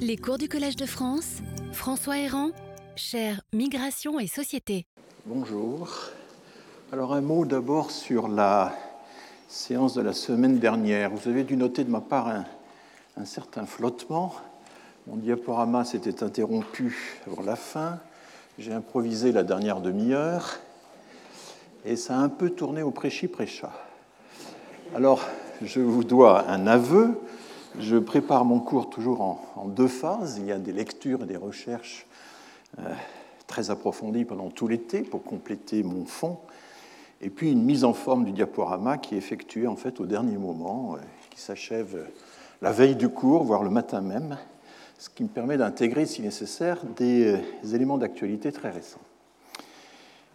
Les cours du Collège de France, François Héran, cher Migration et Société. Bonjour. Alors un mot d'abord sur la séance de la semaine dernière. Vous avez dû noter de ma part un, un certain flottement. Mon diaporama s'était interrompu avant la fin. J'ai improvisé la dernière demi-heure et ça a un peu tourné au prêchi-prêcha. Alors, je vous dois un aveu. Je prépare mon cours toujours en, deux phases. Il y a des lectures et des recherches euh, très approfondies pendant tout l'été pour compléter mon fond. Et puis une mise en forme du diaporama qui est effectuée en fait au dernier moment, euh, qui s'achève la veille du cours, voire le matin même, ce qui me permet d'intégrer, si nécessaire, des euh, éléments d'actualité très récents.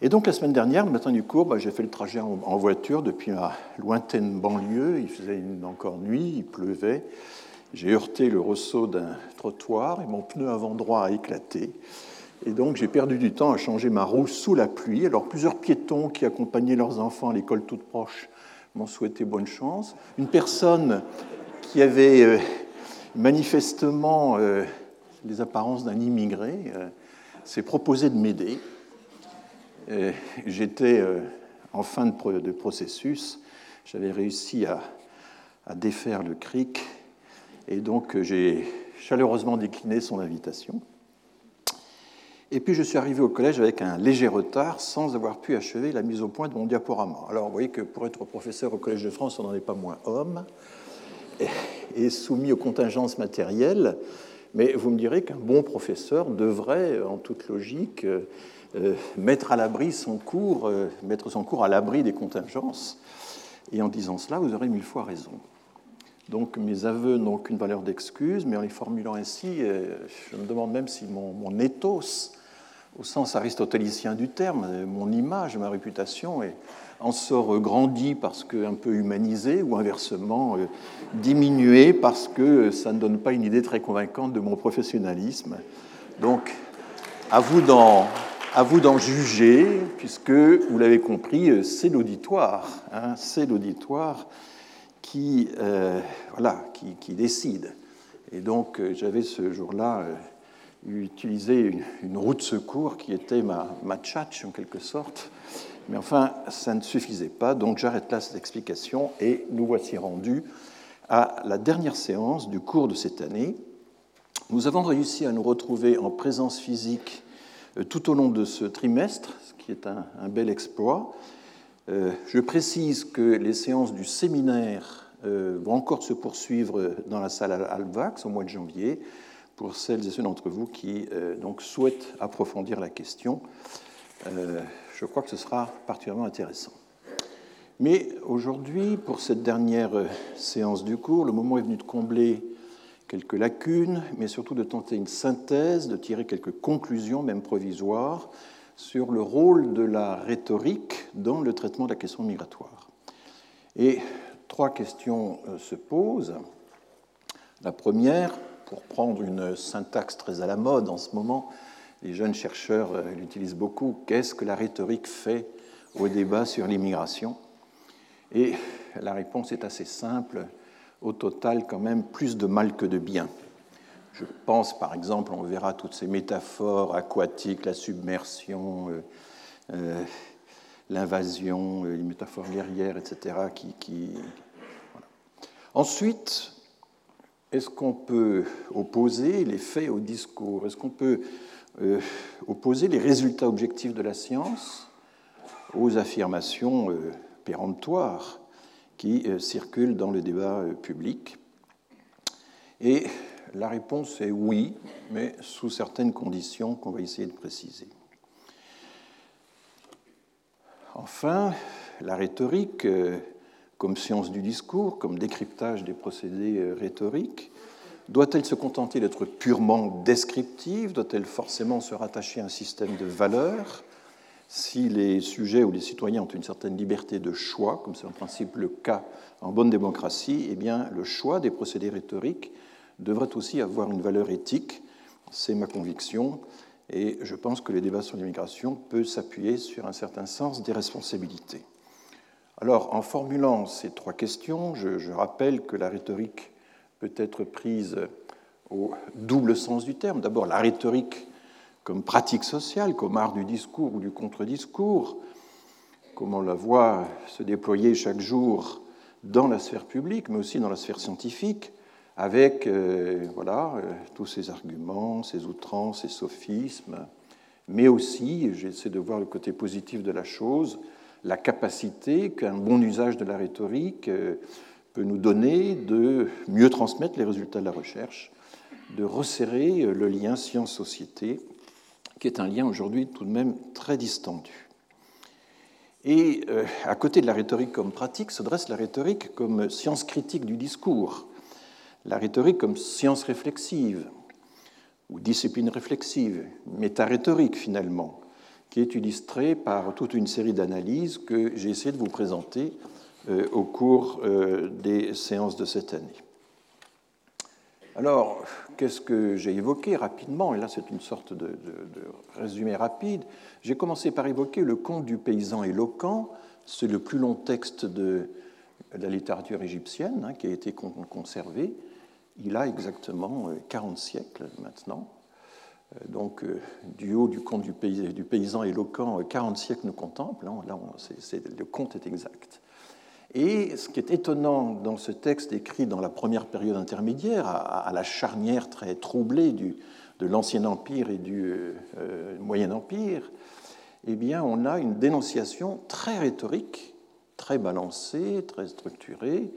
Et donc la semaine dernière, le matin du cours, bah, j'ai fait le trajet en, voiture depuis ma lointaine banlieue. Il faisait encore nuit, il pleuvait. J'ai heurté le ressaut d'un trottoir et mon pneu avant droit a éclaté. Et donc j'ai perdu du temps à changer ma roue sous la pluie. Alors plusieurs piétons qui accompagnaient leurs enfants à l'école toute proche m'ont souhaité bonne chance. Une personne qui avait euh, manifestement euh, les apparences d'un immigré euh, s'est proposé de m'aider. J'étais en fin de processus, j'avais réussi à, défaire le cric et donc j'ai chaleureusement décliné son invitation. Et puis je suis arrivé au collège avec un léger retard sans avoir pu achever la mise au point de mon diaporama. Alors vous voyez que pour être professeur au Collège de France, on n'en est pas moins homme et soumis aux contingences matérielles. Mais vous me direz qu'un bon professeur devrait, en toute logique, euh, mettre à l'abri son cours, euh, mettre son cours à l'abri des contingences. Et en disant cela, vous aurez mille fois raison. Donc mes aveux n'ont aucune valeur d'excuse, mais en les formulant ainsi, euh, je me demande même si mon, mon ethos, au sens aristotélicien du terme, mon image, ma réputation, en sort grandi parce que un peu humanisé, ou inversement diminué parce que ça ne donne pas une idée très convaincante de mon professionnalisme. Donc, à vous d'en à vous d'en juger, puisque, vous l'avez compris, c'est l'auditoire, hein, c'est l'auditoire qui, euh, voilà, qui, décide. Et donc, euh, j'avais ce jour-là euh, utilisé une, roue de secours qui était ma, ma tchatch, en quelque sorte. Mais enfin, ça ne suffisait pas, donc j'arrête là cette explication et nous voici rendus à la dernière séance du cours de cette année. Nous avons réussi à nous retrouver en présence physique tout au long de ce trimestre, ce qui est un, bel exploit. Je précise que les séances du séminaire vont encore se poursuivre dans la salle Alvax au mois de janvier pour celles et ceux d'entre vous qui donc souhaitent approfondir la question. je crois que ce sera particulièrement intéressant. Mais aujourd'hui, pour cette dernière séance du cours, le moment est venu de combler quelques lacunes, mais surtout de tenter une synthèse, de tirer quelques conclusions, même provisoires, sur le rôle de la rhétorique dans le traitement de la question migratoire. Et trois questions euh, se posent. La première, pour prendre une syntaxe très à la mode en ce moment, les jeunes chercheurs euh, l'utilisent beaucoup, qu'est-ce que la rhétorique fait au débat sur l'immigration? Et la réponse est assez simple au total quand même plus de mal que de bien. Je pense par exemple, on verra toutes ces métaphores aquatiques, la submersion, euh, l'invasion, euh, les métaphores guerrières, etc. Qui, Ensuite, est-ce qu'on peut opposer les faits au discours? Est-ce qu'on peut opposer les résultats objectifs de la science aux affirmations péremptoires qui euh, circulent dans le débat euh, public? Et la réponse est oui, mais sous certaines conditions qu'on va essayer de préciser. Enfin, la rhétorique, euh, comme science du discours, comme décryptage des procédés rhétoriques, doit-elle se contenter d'être purement descriptive? Doit-elle forcément se rattacher à un système de valeurs? Si les sujets ou les citoyens ont une certaine liberté de choix, comme c'est en principe le cas en bonne démocratie, eh bien, le choix des procédés rhétoriques devrait aussi avoir une valeur éthique. C'est ma conviction. Et je pense que le débat sur l'immigration peut s'appuyer sur un certain sens des responsabilités. Alors, en formulant ces trois questions, je, je rappelle que la rhétorique peut être prise au double sens du terme. D'abord, la rhétorique comme pratique sociale, comme art du discours ou du contre-discours, comme on la voit se déployer chaque jour dans la sphère publique, mais aussi dans la sphère scientifique, avec euh, voilà, euh, tous ces arguments, ces outrances, ces sophismes, mais aussi, j'essaie de voir le côté positif de la chose, la capacité qu'un bon usage de la rhétorique euh, peut nous donner de mieux transmettre les résultats de la recherche, de resserrer le lien science-société, qui est un lien aujourd'hui tout de même très distendu. Et à côté de la rhétorique comme pratique se dresse la rhétorique comme science critique du discours, la rhétorique comme science réflexive ou discipline réflexive, méta-rhétorique finalement, qui est illustrée par toute une série d'analyses que j'ai essayé de vous présenter euh, au cours euh, des séances de cette année. Alors, qu'est-ce que j'ai évoqué rapidement Et là, c'est une sorte de, résumé rapide. J'ai commencé par évoquer le conte du paysan éloquent. C'est le plus long texte de la littérature égyptienne hein, qui a été conservé il a exactement 40 euh, siècles maintenant. Euh, donc, euh, du haut du conte du, paysan éloquent, 40 siècles nous contemplent. Hein. Là, le conte est exact. Et ce qui est étonnant dans ce texte écrit dans la première période intermédiaire, à, la charnière très troublée du, de l'Ancien Empire et du Moyen Empire, eh bien, on a une dénonciation très rhétorique, très balancée, très structurée,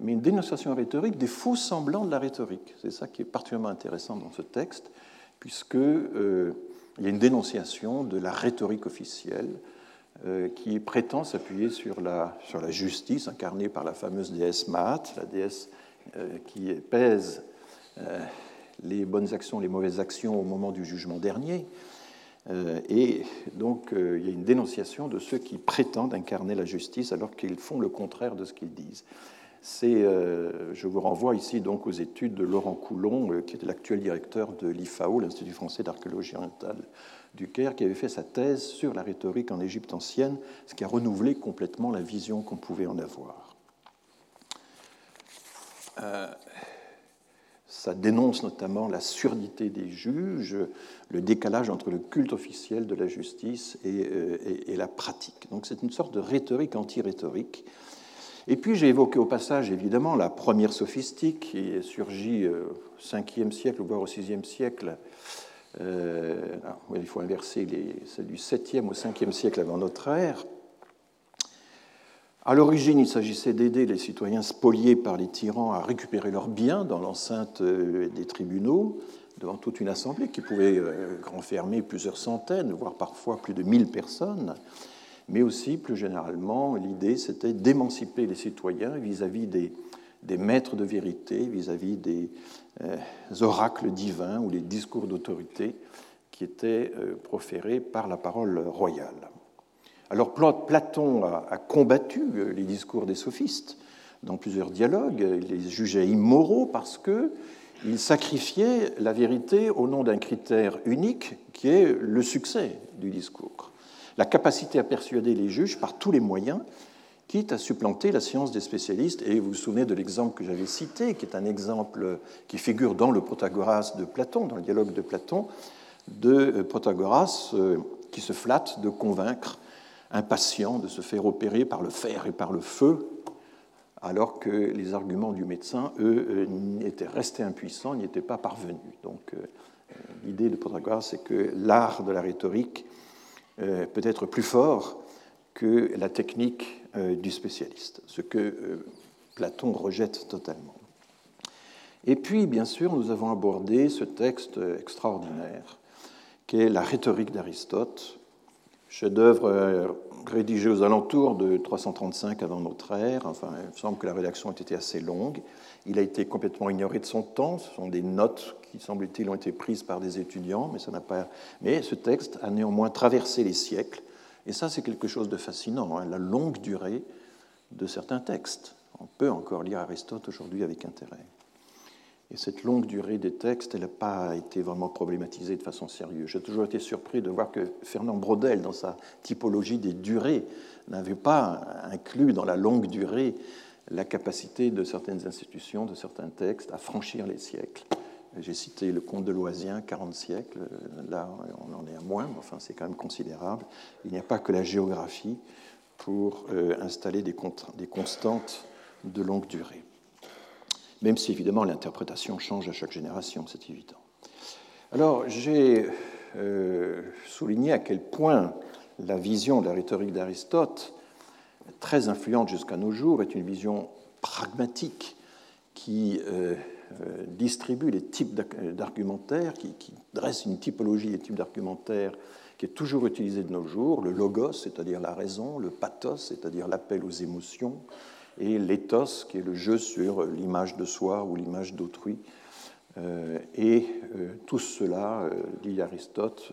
mais une dénonciation rhétorique des faux semblants de la rhétorique. C'est ça qui est particulièrement intéressant dans ce texte, puisqu'il euh, y a une dénonciation de la rhétorique officielle euh, qui prétend s'appuyer sur la, sur la justice incarnée par la fameuse déesse Maat, la déesse euh, qui pèse les bonnes actions, les mauvaises actions au moment du jugement dernier. Et donc, il y a une dénonciation de ceux qui prétendent incarner la justice alors qu'ils font le contraire de ce qu'ils disent. Euh, je vous renvoie ici donc aux études de Laurent Coulon, euh, qui est l'actuel directeur de l'IFAO, l'Institut français d'archéologie orientale du Caire, qui avait fait sa thèse sur la rhétorique en Égypte ancienne, ce qui a renouvelé complètement la vision qu'on pouvait en avoir. Euh, ça dénonce notamment la surdité des juges, le décalage entre le culte officiel de la justice et, et la pratique. Donc c'est une sorte de rhétorique anti-rhétorique et puis j'ai évoqué au passage évidemment la première sophistique qui est surgie au 5e siècle, voire au 6e siècle. Euh, il faut inverser celle du 7e au 5e siècle avant notre ère. À l'origine, il s'agissait d'aider les citoyens spoliés par les tyrans à récupérer leurs biens dans l'enceinte euh, des tribunaux, devant toute une assemblée qui pouvait euh, renfermer plusieurs centaines, voire parfois plus de 1000 personnes mais aussi, plus généralement, l'idée, c'était d'émanciper les citoyens vis-à-vis des, maîtres de vérité, vis-à-vis des euh, oracles divins ou les discours d'autorité qui étaient euh, proférés par la parole royale. Alors Platon a, combattu euh, les discours des sophistes dans plusieurs dialogues, il les jugeait immoraux parce qu'ils sacrifiaient la vérité au nom d'un critère unique qui est le succès du discours la capacité à persuader les juges par tous les moyens, quitte à supplanter la science des spécialistes. Et vous vous souvenez de l'exemple que j'avais cité, qui est un exemple qui figure dans le Protagoras de Platon, dans le dialogue de Platon, de euh, Protagoras euh, qui se flatte de convaincre un patient de se faire opérer par le fer et par le feu, alors que les arguments du médecin, eux, euh, étaient restés impuissants, n'y étaient pas parvenus. Donc l'idée de Protagoras, c'est que l'art de la rhétorique euh, peut être plus fort que la technique euh, du spécialiste, ce que euh, Platon rejette totalement. Et puis, bien sûr, nous avons abordé ce texte extraordinaire qui est la rhétorique d'Aristote, chef-d'œuvre rédigé aux alentours de 335 avant notre ère. Enfin, il semble que la rédaction a été assez longue. Il a été complètement ignoré de son temps. Ce sont des notes qui, semble-t-il, ont été prises par des étudiants, mais, ça n'a pas... mais ce texte a néanmoins traversé les siècles. Et ça, c'est quelque chose de fascinant, hein, la longue durée de certains textes. On peut encore lire Aristote aujourd'hui avec intérêt. Et cette longue durée des textes, elle n'a pas été vraiment problématisée de façon sérieuse. J'ai toujours été surpris de voir que Fernand Braudel, dans sa typologie des durées, n'avait pas inclus dans la longue durée la capacité de certaines institutions, de certains textes, à franchir les siècles J'ai cité le comte de Loisien, 40 siècles. Là, on en est à moins, mais enfin, c'est quand même considérable. Il n'y a pas que la géographie pour euh, installer des, des, constantes de longue durée. Même si, évidemment, l'interprétation change à chaque génération, c'est évident. Alors, j'ai euh, souligné à quel point la vision de la rhétorique d'Aristote, très influente jusqu'à nos jours, est une vision pragmatique qui euh, euh, distribue les types d'argumentaires, qui, dresse une typologie des types d'argumentaires qui est toujours utilisée de nos jours, le logos, c'est-à-dire la raison, le pathos, c'est-à-dire l'appel aux émotions, et l'éthos, qui est le jeu sur l'image de soi ou l'image d'autrui. Euh, et tout cela, dit Aristote,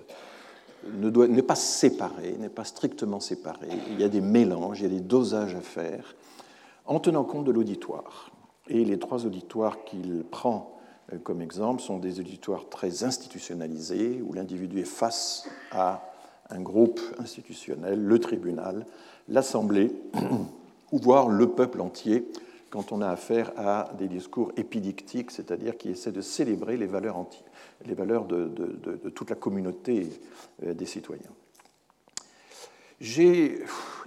n'est pas séparé, n'est pas strictement séparé. Il y a des mélanges, il y a des dosages à faire, en tenant compte de l'auditoire. Et les trois auditoires qu'il prend euh, comme exemple sont des auditoires très institutionnalisés, où l'individu est face à un groupe institutionnel, le tribunal, l'Assemblée, ou voire le peuple entier, quand on a affaire à des discours épidictiques, c'est-à-dire qui essaient de célébrer les valeurs, les valeurs de, toute la communauté euh, des citoyens. J'ai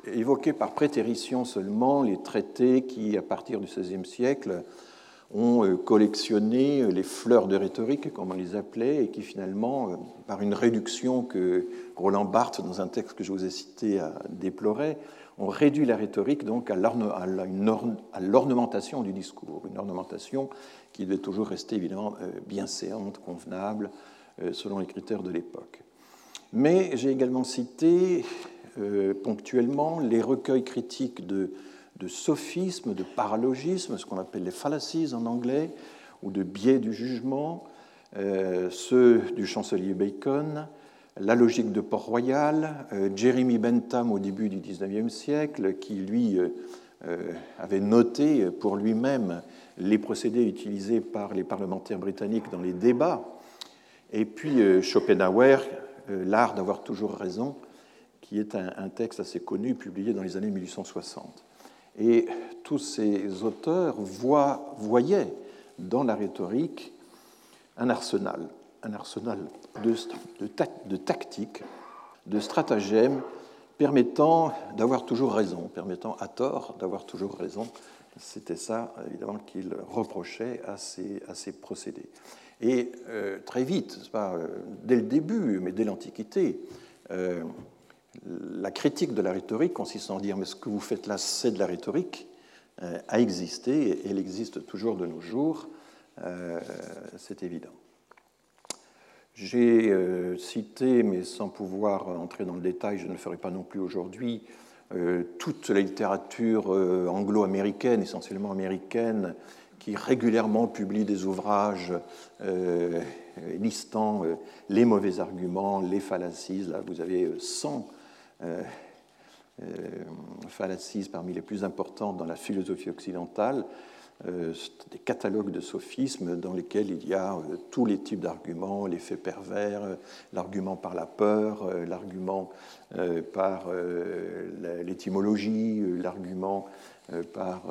évoqué par prétérition seulement les traités qui, à partir du XVIe siècle, ont euh, collectionné les fleurs de rhétorique, comme on les appelait, et qui finalement, euh, par une réduction que Roland Barthes, dans un texte que je vous ai cité, a ont réduit la rhétorique donc à l'ornementation du discours, une ornementation qui devait toujours rester évidemment euh, bien séante, convenable, selon les critères de l'époque. Mais j'ai également cité euh, ponctuellement les recueils critiques de, de sophismes, de paralogismes, ce qu'on appelle les fallacies en anglais, ou de biais du jugement, euh, ceux du chancelier Bacon, la logique de Port-Royal, euh, Jeremy Bentham au début du XIXe siècle, qui lui avait noté pour lui-même les procédés utilisés par les parlementaires britanniques dans les débats, et puis Schopenhauer, l'art d'avoir toujours raison, qui est un, texte assez connu, publié dans les années 1860. Et tous ces auteurs voyaient dans la rhétorique un arsenal, un arsenal de, de, tactiques, de stratagèmes permettant d'avoir toujours raison, permettant à tort d'avoir toujours raison. C'était ça, évidemment, qu'il reprochait à ces, procédés. Et euh, très vite, euh, dès le début, mais dès l'Antiquité, euh, la critique de la rhétorique consistant à dire mais ce que vous faites là, c'est de la rhétorique, a existé et elle existe toujours de nos jours, c'est évident. J'ai euh, cité, mais sans pouvoir entrer dans le détail, je ne le ferai pas non plus aujourd'hui, toute la littérature anglo-américaine, essentiellement américaine, qui régulièrement publie des ouvrages listant les mauvais arguments, les fallacies. Là, vous avez 100 euh, euh, fallacies parmi les plus importantes dans la philosophie occidentale, euh, des catalogues de sophismes dans lesquels il y a tous les types d'arguments, l'effet pervers, l'argument par la peur, l'argument par l'étymologie, l'argument par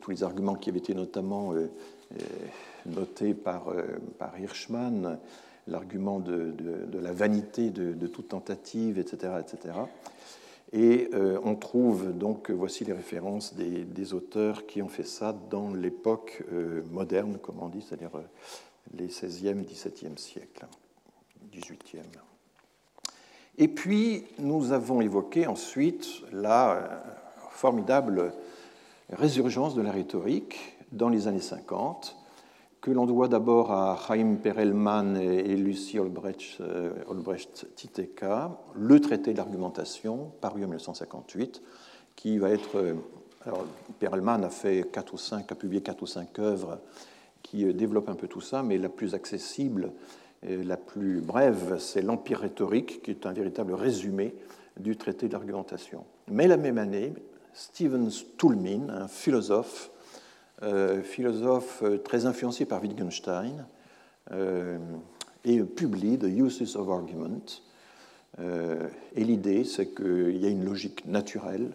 tous les arguments qui avaient été notamment notés par, par Hirschman, l'argument de, la vanité de, toute tentative, etc. etc. Et euh, on trouve donc, voici les références des, auteurs qui ont fait ça dans l'époque euh, moderne, comme on dit, c'est-à-dire euh, les 16e, 17e siècles, 18e. Et puis, nous avons évoqué ensuite la formidable résurgence de la rhétorique dans les années 50, que l'on doit d'abord à Chaim Perelman et Lucie Olbrecht, euh, le traité d'argumentation, paru en 1958, qui va être. Euh, alors, Perelman a fait quatre ou cinq, a publié quatre ou cinq œuvres qui euh, développent un peu tout ça, mais la plus accessible, la plus brève, c'est L'Empire rhétorique, qui est un véritable résumé du traité d'argumentation. Mais la même année, Stephen Toulmin, un philosophe philosophe euh, très influencé par Wittgenstein, euh, et publie The Uses of Argument. et l'idée, c'est qu'il y a une logique naturelle,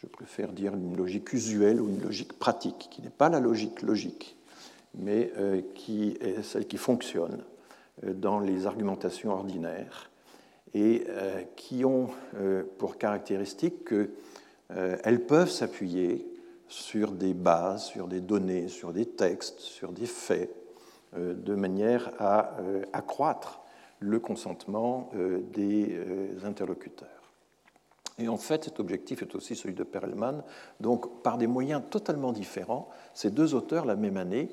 je préfère dire une logique usuelle ou une logique pratique, qui n'est pas la logique logique, mais qui est celle qui fonctionne dans les argumentations ordinaires et qui ont pour caractéristique qu'elles peuvent s'appuyer sur des bases, sur des données, sur des textes, sur des faits, de manière à accroître le consentement des interlocuteurs. Et en fait, cet objectif est aussi celui de Perelman. Donc, par des moyens totalement différents, ces deux auteurs, la même année,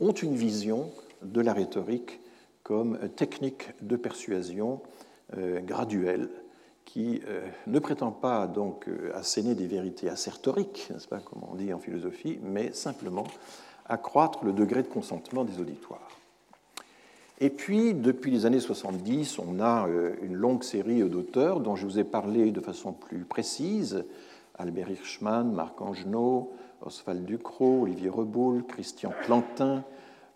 ont une vision de la rhétorique comme technique de persuasion euh, graduelle qui euh, ne prétend pas donc euh, asséner des vérités assertoriques, n'est-ce pas, comme on dit en philosophie, mais simplement accroître le degré de consentement des auditoires. Et puis, depuis les années 70, on a euh, une longue série d'auteurs dont je vous ai parlé de façon plus précise. Albert Hirschman, Marc Angenot, Oswald Ducrot, Olivier Reboul, Christian Plantin,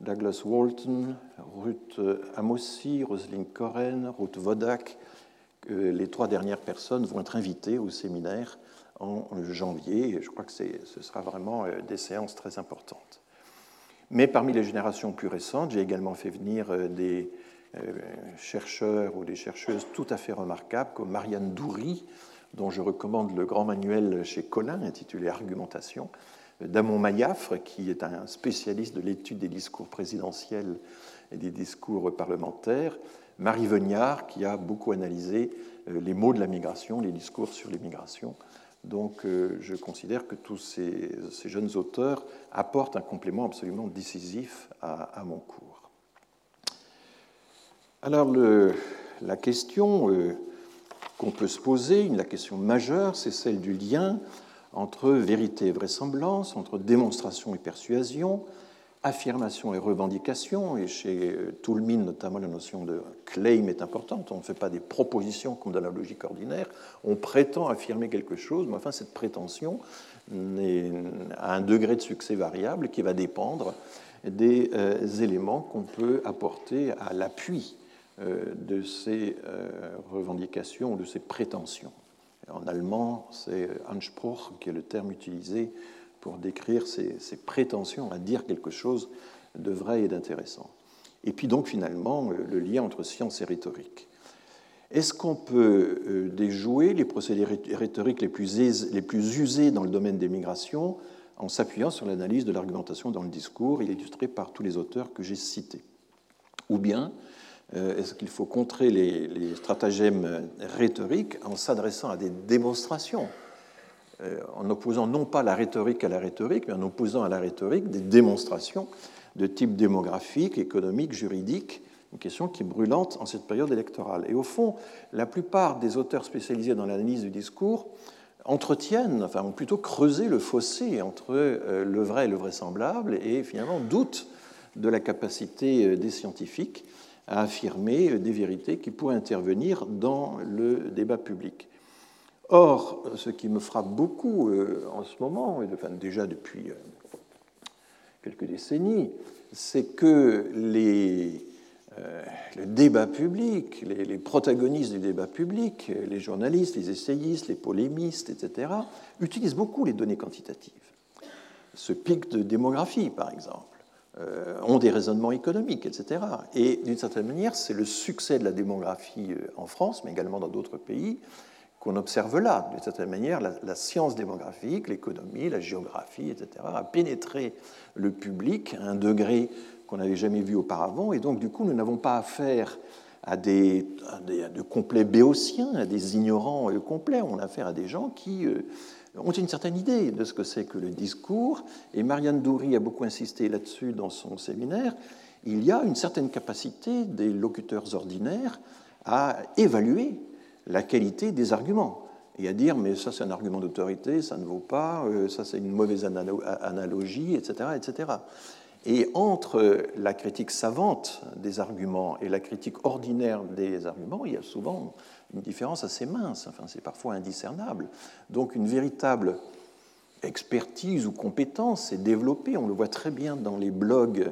Douglas Walton, Ruth Amossi, Roselyne Corren, Ruth Wodak. Les trois dernières personnes vont être invitées au séminaire en janvier. Je crois que ce sera vraiment euh, des séances très importantes. Mais parmi les générations plus récentes, j'ai également fait venir euh, des euh, chercheurs ou des chercheuses tout à fait remarquables, comme Marianne Doury, dont je recommande le grand manuel chez Collin intitulé Argumentation, Damon Mayafre, qui est un spécialiste de l'étude des discours présidentiels et des discours parlementaires, Marie Veniard, qui a beaucoup analysé les mots de la migration, les discours sur l'immigration, donc euh, je considère que tous ces, jeunes auteurs apportent un complément absolument décisif à, mon cours. Alors la question euh, qu'on peut se poser, la question majeure, c'est celle du lien entre vérité et vraisemblance, entre démonstration et persuasion, affirmation et revendication, et chez euh, Toulmin notamment la notion de claim est importante, on ne fait pas des propositions comme dans la logique ordinaire, on prétend affirmer quelque chose, mais enfin cette prétention a un degré de succès variable qui va dépendre des euh, éléments qu'on peut apporter à l'appui euh, de ces revendications ou de ces prétentions. En allemand, c'est Anspruch qui est le terme utilisé pour décrire ses, prétentions à dire quelque chose de vrai et d'intéressant. Et puis donc finalement le lien entre science et rhétorique. Est-ce qu'on peut euh, déjouer les procédés rhétoriques les plus, usés dans le domaine des migrations en s'appuyant sur l'analyse de l'argumentation dans le discours, illustré par tous les auteurs que j'ai cités? Ou bien euh, est-ce qu'il faut contrer les, stratagèmes rhétoriques en s'adressant à des démonstrations en opposant non pas la rhétorique à la rhétorique, mais en opposant à la rhétorique des démonstrations de type démographique, économique, juridique, une question qui est brûlante en cette période électorale. Et au fond, la plupart des auteurs spécialisés dans l'analyse du discours entretiennent, enfin ont plutôt creusé le fossé entre euh, le vrai et le vraisemblable et finalement doutent de la capacité euh, des scientifiques à affirmer des vérités qui pourraient intervenir dans le débat public. Or, ce qui me frappe beaucoup euh, en ce moment, et déjà depuis euh, quelques décennies, c'est que les, euh, le débat public, les, protagonistes du débat public, les journalistes, les essayistes, les polémistes, etc., utilisent beaucoup les données quantitatives. Ce pic de démographie, par exemple, ont des raisonnements économiques, etc. Et d'une certaine manière, c'est le succès de la démographie en France, mais également dans d'autres pays, qu'on observe là. D'une certaine manière, la, science démographique, l'économie, la géographie, etc., a pénétré le public à un degré qu'on n'avait jamais vu auparavant, et donc du coup, nous n'avons pas affaire à des, de complets béotiens, à des ignorants euh, complets, on a affaire à des gens qui euh, ont une certaine idée de ce que c'est que le discours, et Marianne Doury a beaucoup insisté là-dessus dans son séminaire, il y a une certaine capacité des locuteurs ordinaires à évaluer la qualité des arguments et à dire mais ça c'est un argument d'autorité, ça ne vaut pas, euh, ça c'est une mauvaise analogie, etc., etc. Et entre la critique savante des arguments et la critique ordinaire des arguments, il y a souvent une différence assez mince, enfin c'est parfois indiscernable. Donc une véritable expertise ou compétence est développée, on le voit très bien dans les blogs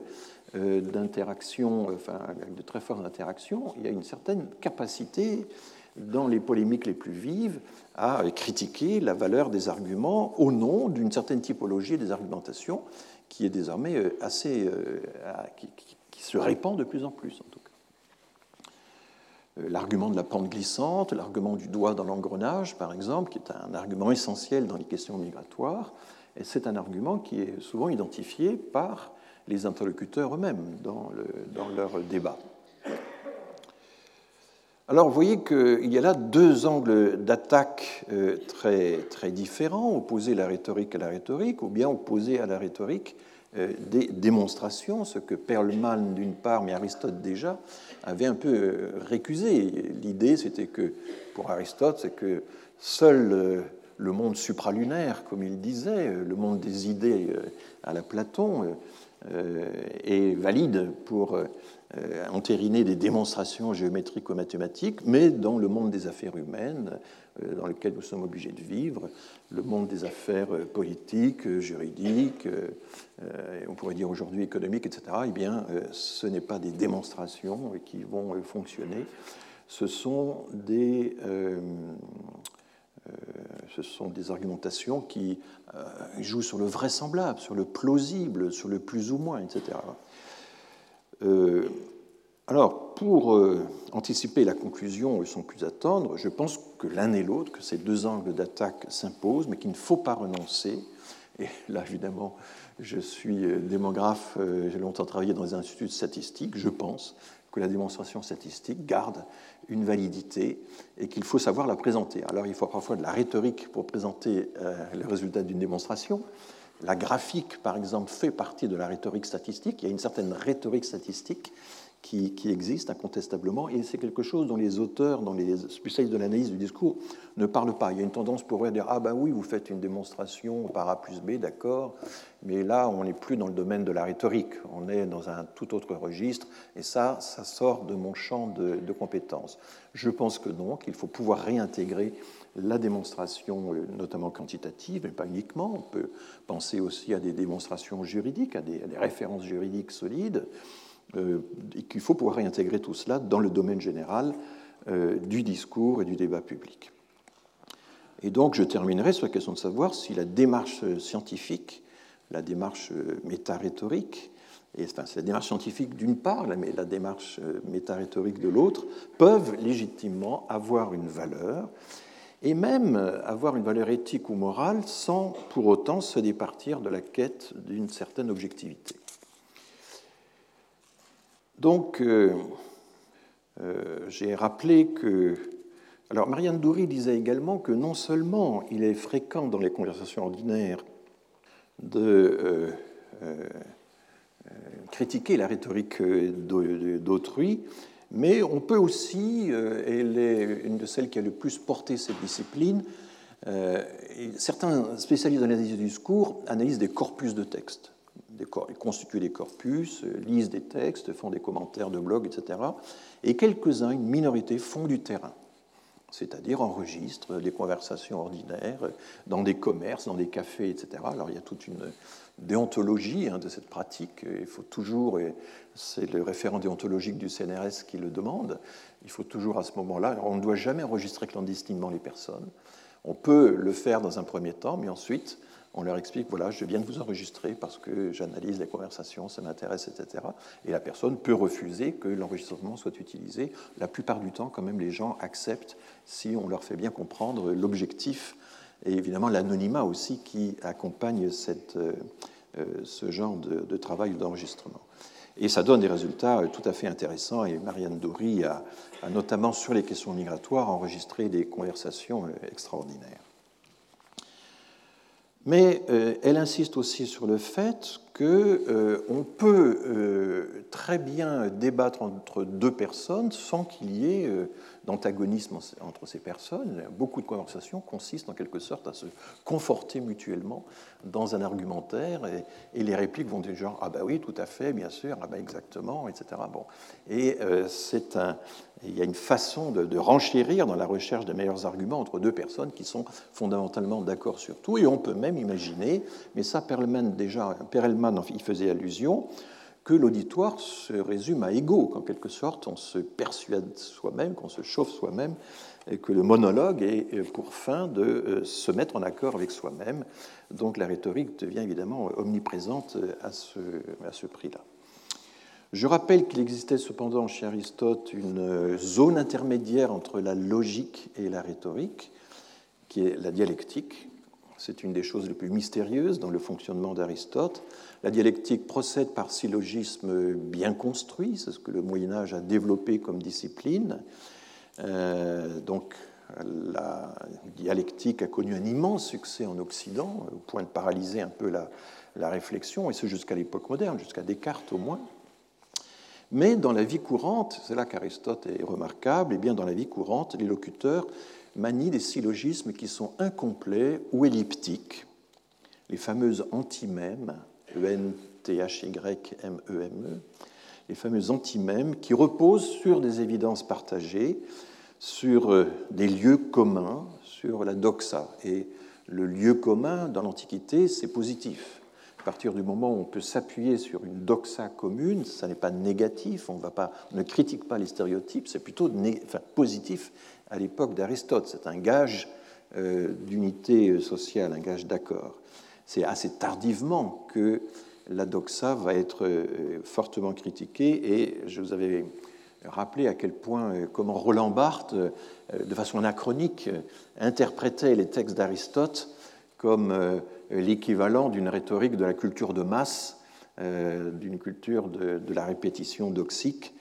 euh, d'interaction, enfin de très fortes interactions, il y a une certaine capacité dans les polémiques les plus vives, à critiquer la valeur des arguments au nom d'une certaine typologie des argumentations qui est désormais euh, assez. Euh, qui, se répand de plus en plus, en tout cas. Euh, l'argument de la pente glissante, l'argument du doigt dans l'engrenage, par exemple, qui est un argument essentiel dans les questions migratoires, c'est un argument qui est souvent identifié par les interlocuteurs eux-mêmes dans leur débat. Alors vous voyez qu'il y a là deux angles d'attaque euh, très, très différents, opposés la rhétorique à la rhétorique, ou bien opposés à la rhétorique euh, des démonstrations, ce que Perlman d'une part, mais Aristote déjà, avait un peu euh, récusé. L'idée, c'était que, pour Aristote, c'est que seul le monde supralunaire, comme il disait, le monde des idées à la Platon, est valide pour euh, entériner des démonstrations géométriques ou mathématiques, mais dans le monde des affaires humaines, euh, dans lequel nous sommes obligés de vivre, le monde des affaires euh, politiques, juridiques, on pourrait dire aujourd'hui économiques, etc., eh bien, ce n'est pas des démonstrations qui vont fonctionner, ce sont des, ce sont des argumentations qui jouent sur le vraisemblable, sur le plausible, sur le plus ou moins, etc. Euh, alors, pour euh, anticiper la conclusion sans plus attendre, je pense que l'un et l'autre, que ces deux angles d'attaque s'imposent, mais qu'il ne faut pas renoncer. Et là, évidemment, je suis euh, démographe, j'ai longtemps travaillé dans les instituts de statistique, je pense que la démonstration statistique garde une validité et qu'il faut savoir la présenter. Alors, il faut parfois de la rhétorique pour présenter le résultat d'une démonstration, la graphique, par exemple, fait partie de la rhétorique statistique. Il y a une certaine rhétorique statistique qui, existe incontestablement, et c'est quelque chose dont les auteurs, dont les spécialistes de l'analyse du discours ne parlent pas. Il y a une tendance pour eux à dire Ah ben oui, vous faites une démonstration par A plus B, d'accord, mais là, on n'est plus dans le domaine de la rhétorique, on est dans un tout autre registre, et ça, ça sort de mon champ de, de compétences. Je pense que non, qu'il faut pouvoir réintégrer la démonstration, euh, notamment quantitative, mais pas uniquement. On peut penser aussi à des démonstrations juridiques, à des, références juridiques solides, et qu'il faut pouvoir réintégrer tout cela dans le domaine général euh, du discours et du débat public. Et donc, je terminerai sur la question de savoir si la démarche scientifique, la démarche méta-rhétorique, et enfin, c'est la démarche scientifique d'une part, mais la démarche méta-rhétorique de l'autre, peuvent légitimement avoir une valeur et même avoir une valeur éthique ou morale sans pour autant se départir de la quête d'une certaine objectivité. Donc, euh, euh, j'ai rappelé que. Alors, Marianne Doury disait également que non seulement il est fréquent dans les conversations ordinaires de euh, critiquer la rhétorique d'autrui, mais on peut aussi, elle est une de celles qui a le plus porté cette discipline, certains spécialistes de l'analyse du discours analysent des corpus de textes. Constituent des corpus, euh, lisent des textes, font des commentaires de blog, etc. Et quelques-uns, une minorité, font du terrain c'est-à-dire enregistrent des conversations ordinaires dans des commerces, dans des cafés, etc. Alors il y a toute une déontologie hein, de cette pratique. Il faut toujours, et c'est le référent déontologique du CNRS qui le demande, il faut toujours à ce moment-là, on ne doit jamais enregistrer clandestinement les personnes. On peut le faire dans un premier temps, mais ensuite, on leur explique, voilà, je viens de vous enregistrer parce que j'analyse les conversations, ça m'intéresse, etc. Et la personne peut refuser que l'enregistrement soit utilisé. La plupart du temps, quand même, les gens acceptent si on leur fait bien comprendre l'objectif et évidemment l'anonymat aussi qui accompagne cette, euh, euh, ce genre de, travail d'enregistrement. Et ça donne des résultats euh, tout à fait intéressants. Et Marianne Doury a notamment sur les questions migratoires enregistré des conversations extraordinaires. Mais euh, elle insiste aussi sur le fait qu'on euh, peut euh, très bien débattre entre deux personnes sans qu'il y ait d'antagonisme entre ces personnes. Beaucoup de conversations consistent en quelque sorte à se conforter mutuellement dans un argumentaire et, les répliques vont du genre ah ben oui tout à fait bien sûr ah ben exactement etc. Bon et c'est un il y a une façon de, renchérir dans la recherche des meilleurs arguments entre deux personnes qui sont fondamentalement d'accord sur tout. Et on peut même imaginer, mais ça Perelman déjà, Perelman y faisait allusion, que l'auditoire se résume à égaux, qu'en quelque sorte on se persuade soi-même, qu'on se chauffe soi-même, et que le monologue est pour fin de euh, se mettre en accord avec soi-même. Donc la rhétorique devient évidemment omniprésente à ce, à ce prix-là. Je rappelle qu'il existait cependant chez Aristote une zone intermédiaire entre la logique et la rhétorique, qui est la dialectique. C'est une des choses les plus mystérieuses dans le fonctionnement d'Aristote. La dialectique procède par syllogismes bien construits, c'est ce que le Moyen Âge a développé comme discipline. Euh, donc la dialectique a connu un immense succès en Occident, au point de paralyser un peu la, la réflexion, et ce jusqu'à l'époque moderne, jusqu'à Descartes au moins. Mais dans la vie courante, c'est là qu'Aristote est remarquable, et bien dans la vie courante, les locuteurs manient des syllogismes qui sont incomplets ou elliptiques, les fameuses antimèmes, E-N-T-H-Y-M-E-M-E, e, les fameux antimèmes qui reposent sur des évidences partagées, sur euh, des lieux communs, sur la doxa. Et le lieu commun dans l'Antiquité, c'est positif. À partir du moment où on peut s'appuyer sur une doxa commune, ça n'est pas négatif, on, ne critique pas les stéréotypes, c'est plutôt positif à l'époque d'Aristote. C'est un gage euh, d'unité sociale, un gage d'accord c'est assez tardivement que la doxa va être euh, fortement critiquée et je vous avais rappelé à quel point euh, comment Roland Barthes, euh, de façon anachronique, interprétait les textes d'Aristote comme l'équivalent d'une rhétorique de la culture de masse, d'une culture de, la répétition doxique,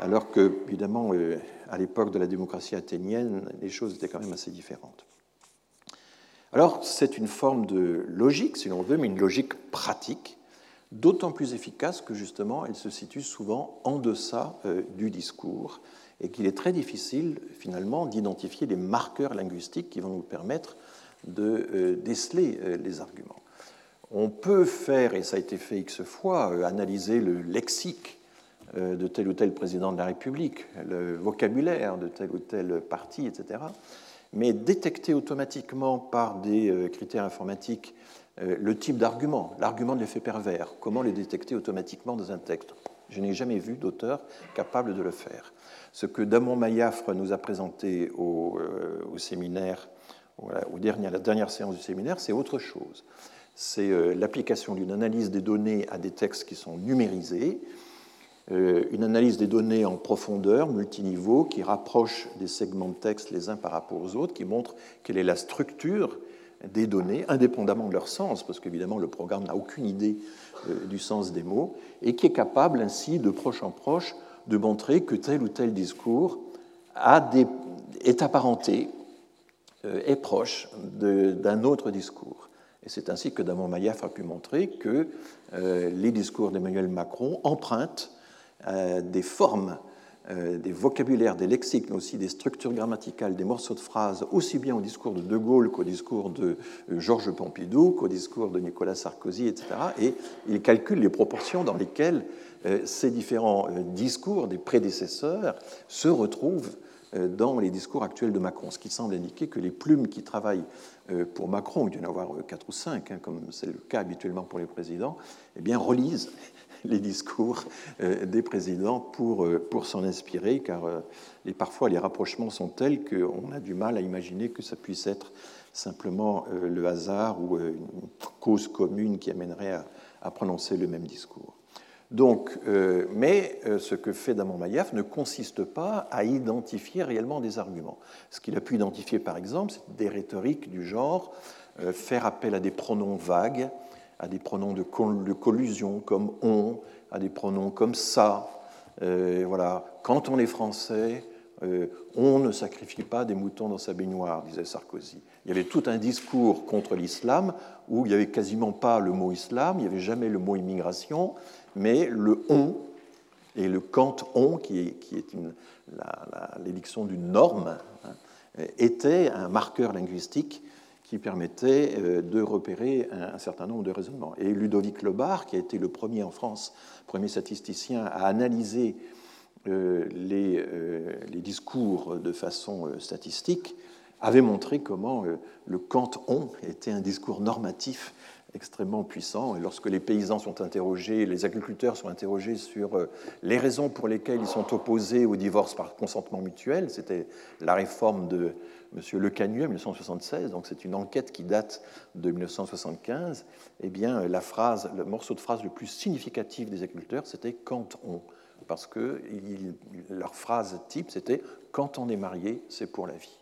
alors que, évidemment, à l'époque de la démocratie athénienne, les choses étaient quand même assez différentes. Alors, c'est une forme de logique, si l'on veut, mais une logique pratique, d'autant plus efficace que justement, elle se situe souvent en deçà euh, du discours et qu'il est très difficile, finalement, d'identifier les marqueurs linguistiques qui vont nous permettre de euh, déceler euh, les arguments. On peut faire, et ça a été fait X fois, analyser le lexique de tel ou tel président de la République, le vocabulaire de tel ou tel parti, etc mais détecter automatiquement par des euh, critères informatiques euh, le type d'argument, l'argument de l'effet pervers, comment le détecter automatiquement dans un texte? Je n'ai jamais vu d'auteur capable de le faire. Ce que Damon Mayafre nous a présenté au, euh, séminaire, au dernier, à la dernière séance du séminaire, c'est autre chose. C'est l'application d'une analyse des données à des textes qui sont numérisés, euh, une analyse des données en profondeur, multiniveau, qui rapproche des segments de texte les uns par rapport aux autres, qui montre quelle est la structure des données, indépendamment de leur sens, parce qu'évidemment le programme n'a aucune idée euh, du sens des mots, et qui est capable ainsi, de proche en proche, de montrer que tel ou tel discours est apparenté, euh, est proche d'un autre discours. Et c'est ainsi que Damon Mayaf a pu montrer que les discours d'Emmanuel Macron empruntent euh, des formes, euh, des vocabulaires, des lexiques, mais aussi des structures grammaticales, des morceaux de phrases, aussi bien au discours de De Gaulle qu'au discours de euh, Georges Pompidou, qu'au discours de Nicolas Sarkozy, etc. Et il calcule les proportions dans lesquelles ces différents discours des prédécesseurs se retrouvent dans les discours actuels de Macron, ce qui semble indiquer que les plumes qui travaillent pour Macron, il y en avoir quatre ou cinq, hein, comme c'est le cas habituellement pour les présidents, eh bien, relisent les discours euh, des présidents pour, euh, pour s'en inspirer, car euh, et parfois les rapprochements sont tels qu'on a du mal à imaginer que ça puisse être simplement le hasard ou une cause commune qui amènerait à, prononcer le même discours. Donc, mais ce que fait Damon Mayaf ne consiste pas à identifier réellement des arguments. Ce qu'il a pu identifier, par exemple, c'est des rhétoriques du genre faire appel à des pronoms vagues, à des pronoms de, collusion comme on, à des pronoms comme ça. Euh, voilà. Quand on est français, euh, on ne sacrifie pas des moutons dans sa baignoire, disait Sarkozy. Il y avait tout un discours contre l'islam où il n'y avait quasiment pas le mot islam, il n'y avait jamais le mot immigration, mais le on et le quand on, qui est, qui l'édiction d'une norme, hein, était un marqueur linguistique qui permettait euh, de repérer un certain nombre de raisonnements. Et Ludovic Lebar, qui a été le premier en France, premier statisticien, à analyser euh, euh, les discours de façon statistique, avait montré comment le Cant-on était un discours normatif extrêmement puissant. Et lorsque les paysans sont interrogés, les agriculteurs sont interrogés sur euh, les raisons pour lesquelles ils sont opposés au divorce par consentement mutuel, c'était la réforme de M. Le Canuet en 1976, donc c'est une enquête qui date de 1975, eh bien, la phrase, le morceau de phrase le plus significatif des agriculteurs, c'était quand on. Parce que leur phrase type, c'était quand on est marié, c'est pour la vie.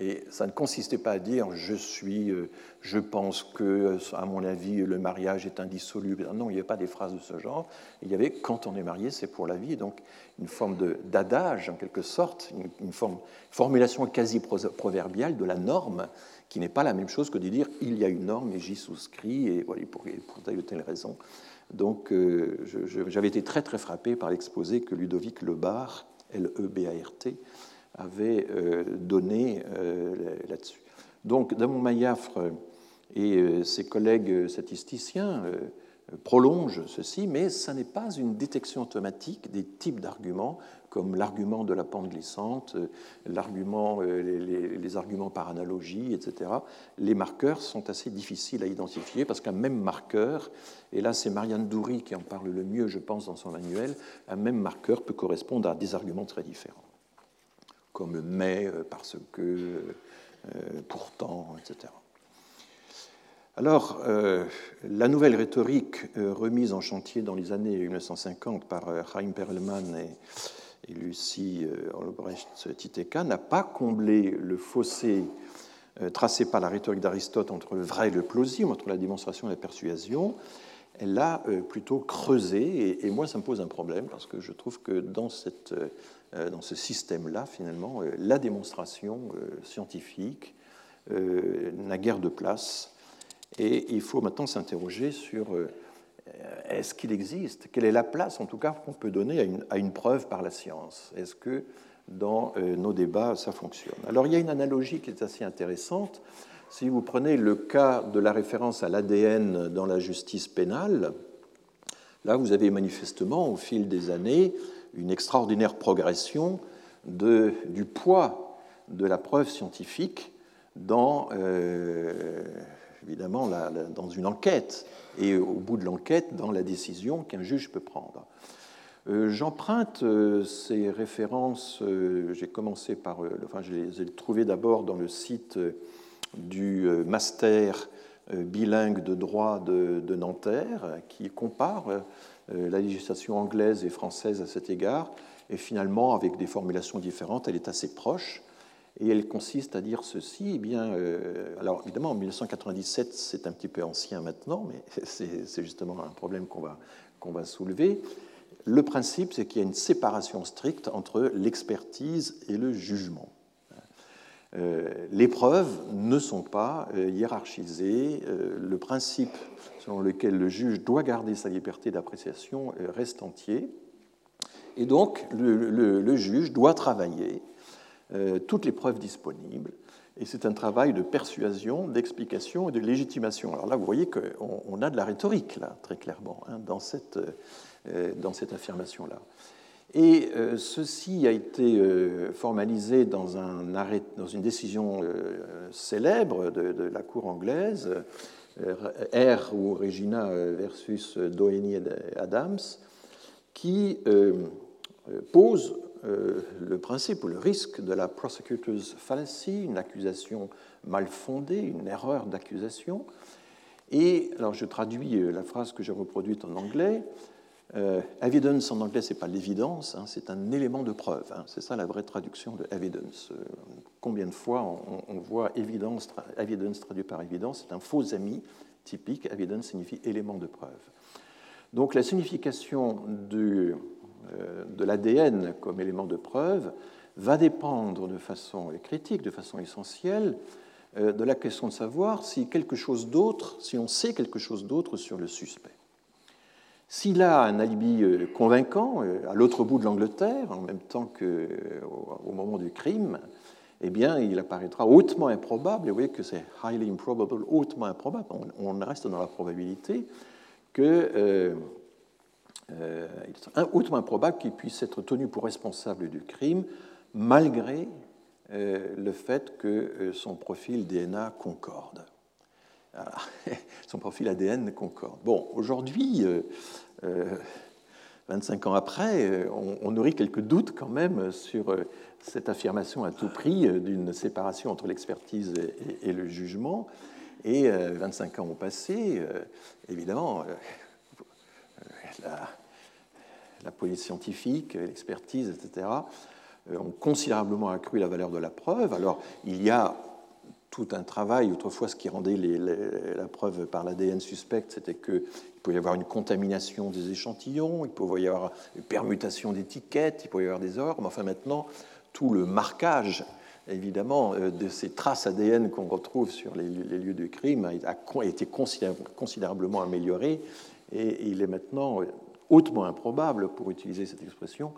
Et ça ne consistait pas à dire je suis, euh, je pense que, à mon avis, le mariage est indissoluble. Non, il n'y avait pas des phrases de ce genre. Il y avait quand on est marié, c'est pour la vie. Donc une forme d'adage, en quelque sorte, une, formulation quasi proverbiale de la norme, qui n'est pas la même chose que de dire il y a une norme et j'y souscris, et voilà, pour, pour telle ou telle raison. Donc euh, j'avais été très très frappé par l'exposé que Ludovic Lebar, L-E-B-A-R-T, avait euh, donné euh, là-dessus. Donc, Damon Mayafre et euh, ses collègues statisticiens prolongent ceci, mais ça n'est pas une détection automatique des types d'arguments, comme l'argument de la pente glissante, l'argument, les, arguments par analogie, etc. Les marqueurs sont assez difficiles à identifier parce qu'un même marqueur, et là c'est Marianne Doury qui en parle le mieux, je pense, dans son manuel, un même marqueur peut correspondre à des arguments très différents comme mais, euh, parce que, euh, pourtant, etc. Alors, euh, la nouvelle rhétorique remise en chantier dans les années 1950 par Chaim Perelman et, Lucie Olbrecht-Titeka n'a pas comblé le fossé tracé par la rhétorique d'Aristote entre le vrai et le plausible, entre la démonstration et la persuasion. Elle l'a plutôt creusé, et, et, moi, ça me pose un problème, parce que je trouve que dans cette dans ce système-là, finalement, euh, la démonstration euh, scientifique n'a guère de place. Et il faut maintenant s'interroger sur est-ce qu'il existe Quelle est la place, en tout cas, qu'on peut donner à une, à une, preuve par la science? Est-ce que dans nos débats, ça fonctionne? Alors, il y a une analogie qui est assez intéressante. Si vous prenez le cas de la référence à l'ADN dans la justice pénale, là, vous avez manifestement, au fil des années, une extraordinaire progression de, du poids de la preuve scientifique dans, euh, évidemment, dans une enquête et au bout de l'enquête, dans la décision qu'un juge peut prendre. Euh, j'emprunte euh, ces références, j'ai commencé par, enfin, je les ai trouvées d'abord dans le site du master bilingue de droit de, Nanterre, qui compare la législation anglaise et française à cet égard, et finalement, avec des formulations différentes, elle est assez proche. Et elle consiste à dire ceci, eh bien, euh, alors évidemment, en 1997, c'est un petit peu ancien maintenant, mais c'est justement un problème qu'on va, qu'on va soulever. Le principe, c'est qu'il y a une séparation stricte entre l'expertise et le jugement. Euh, les preuves ne sont pas hiérarchisées. le principe selon lequel le juge doit garder sa liberté d'appréciation euh, reste entier. Et donc, le, juge doit travailler euh, toutes les preuves disponibles. Et c'est un travail de persuasion, d'explication et de légitimation. Alors là, vous voyez qu'on a de la rhétorique, là, très clairement, hein, dans cette, euh, dans cette affirmation-là. Et ceci a été formalisé dans, un arrêt, dans une décision célèbre de, la Cour anglaise R ou Regina versus Doheny Adams, qui euh, pose euh, le principe ou le risque de la prosecutor's fallacy, une accusation mal fondée, une erreur d'accusation. Et alors je traduis euh, la phrase que j'ai reproduite en anglais. Euh, evidence en anglais, c'est pas l'évidence, hein, c'est un élément de preuve. Hein. c'est ça la vraie traduction de evidence. Euh, combien de fois on, voit evidence traduit par évidence C'est un faux ami typique. Evidence signifie élément de preuve. Donc la signification du, euh, de l'ADN comme élément de preuve va dépendre de façon critique, de façon essentielle, de la question de savoir si quelque chose d'autre, si on sait quelque chose d'autre sur le suspect. S'il a un alibi euh, convaincant euh, à l'autre bout de l'Angleterre, en même temps qu'au euh, moment du crime, eh bien, il apparaîtra hautement improbable, et vous voyez que c'est highly improbable, hautement improbable, on, reste dans la probabilité que hautement improbable qu'il puisse être tenu pour responsable du crime, malgré le fait que son profil DNA concorde. son profil ADN concorde. Bon, aujourd'hui, 25 ans après, on, nourrit quelques doutes quand même sur cette affirmation à tout prix d'une séparation entre l'expertise et, le jugement. Et 25 ans ont passé, évidemment, la, la police scientifique, l'expertise, etc., euh, ont considérablement accru la valeur de la preuve. Alors, il y a tout un travail. Autrefois, ce qui rendait la preuve par l'ADN suspecte, c'était qu'il pouvait y avoir une contamination des échantillons, il pouvait y avoir une permutation d'étiquettes, il pouvait y avoir des erreurs. Mais enfin, maintenant, tout le marquage, évidemment, euh, de ces traces ADN qu'on retrouve sur les, lieux de crime a, été considérablement amélioré et il est maintenant hautement improbable, pour utiliser cette expression,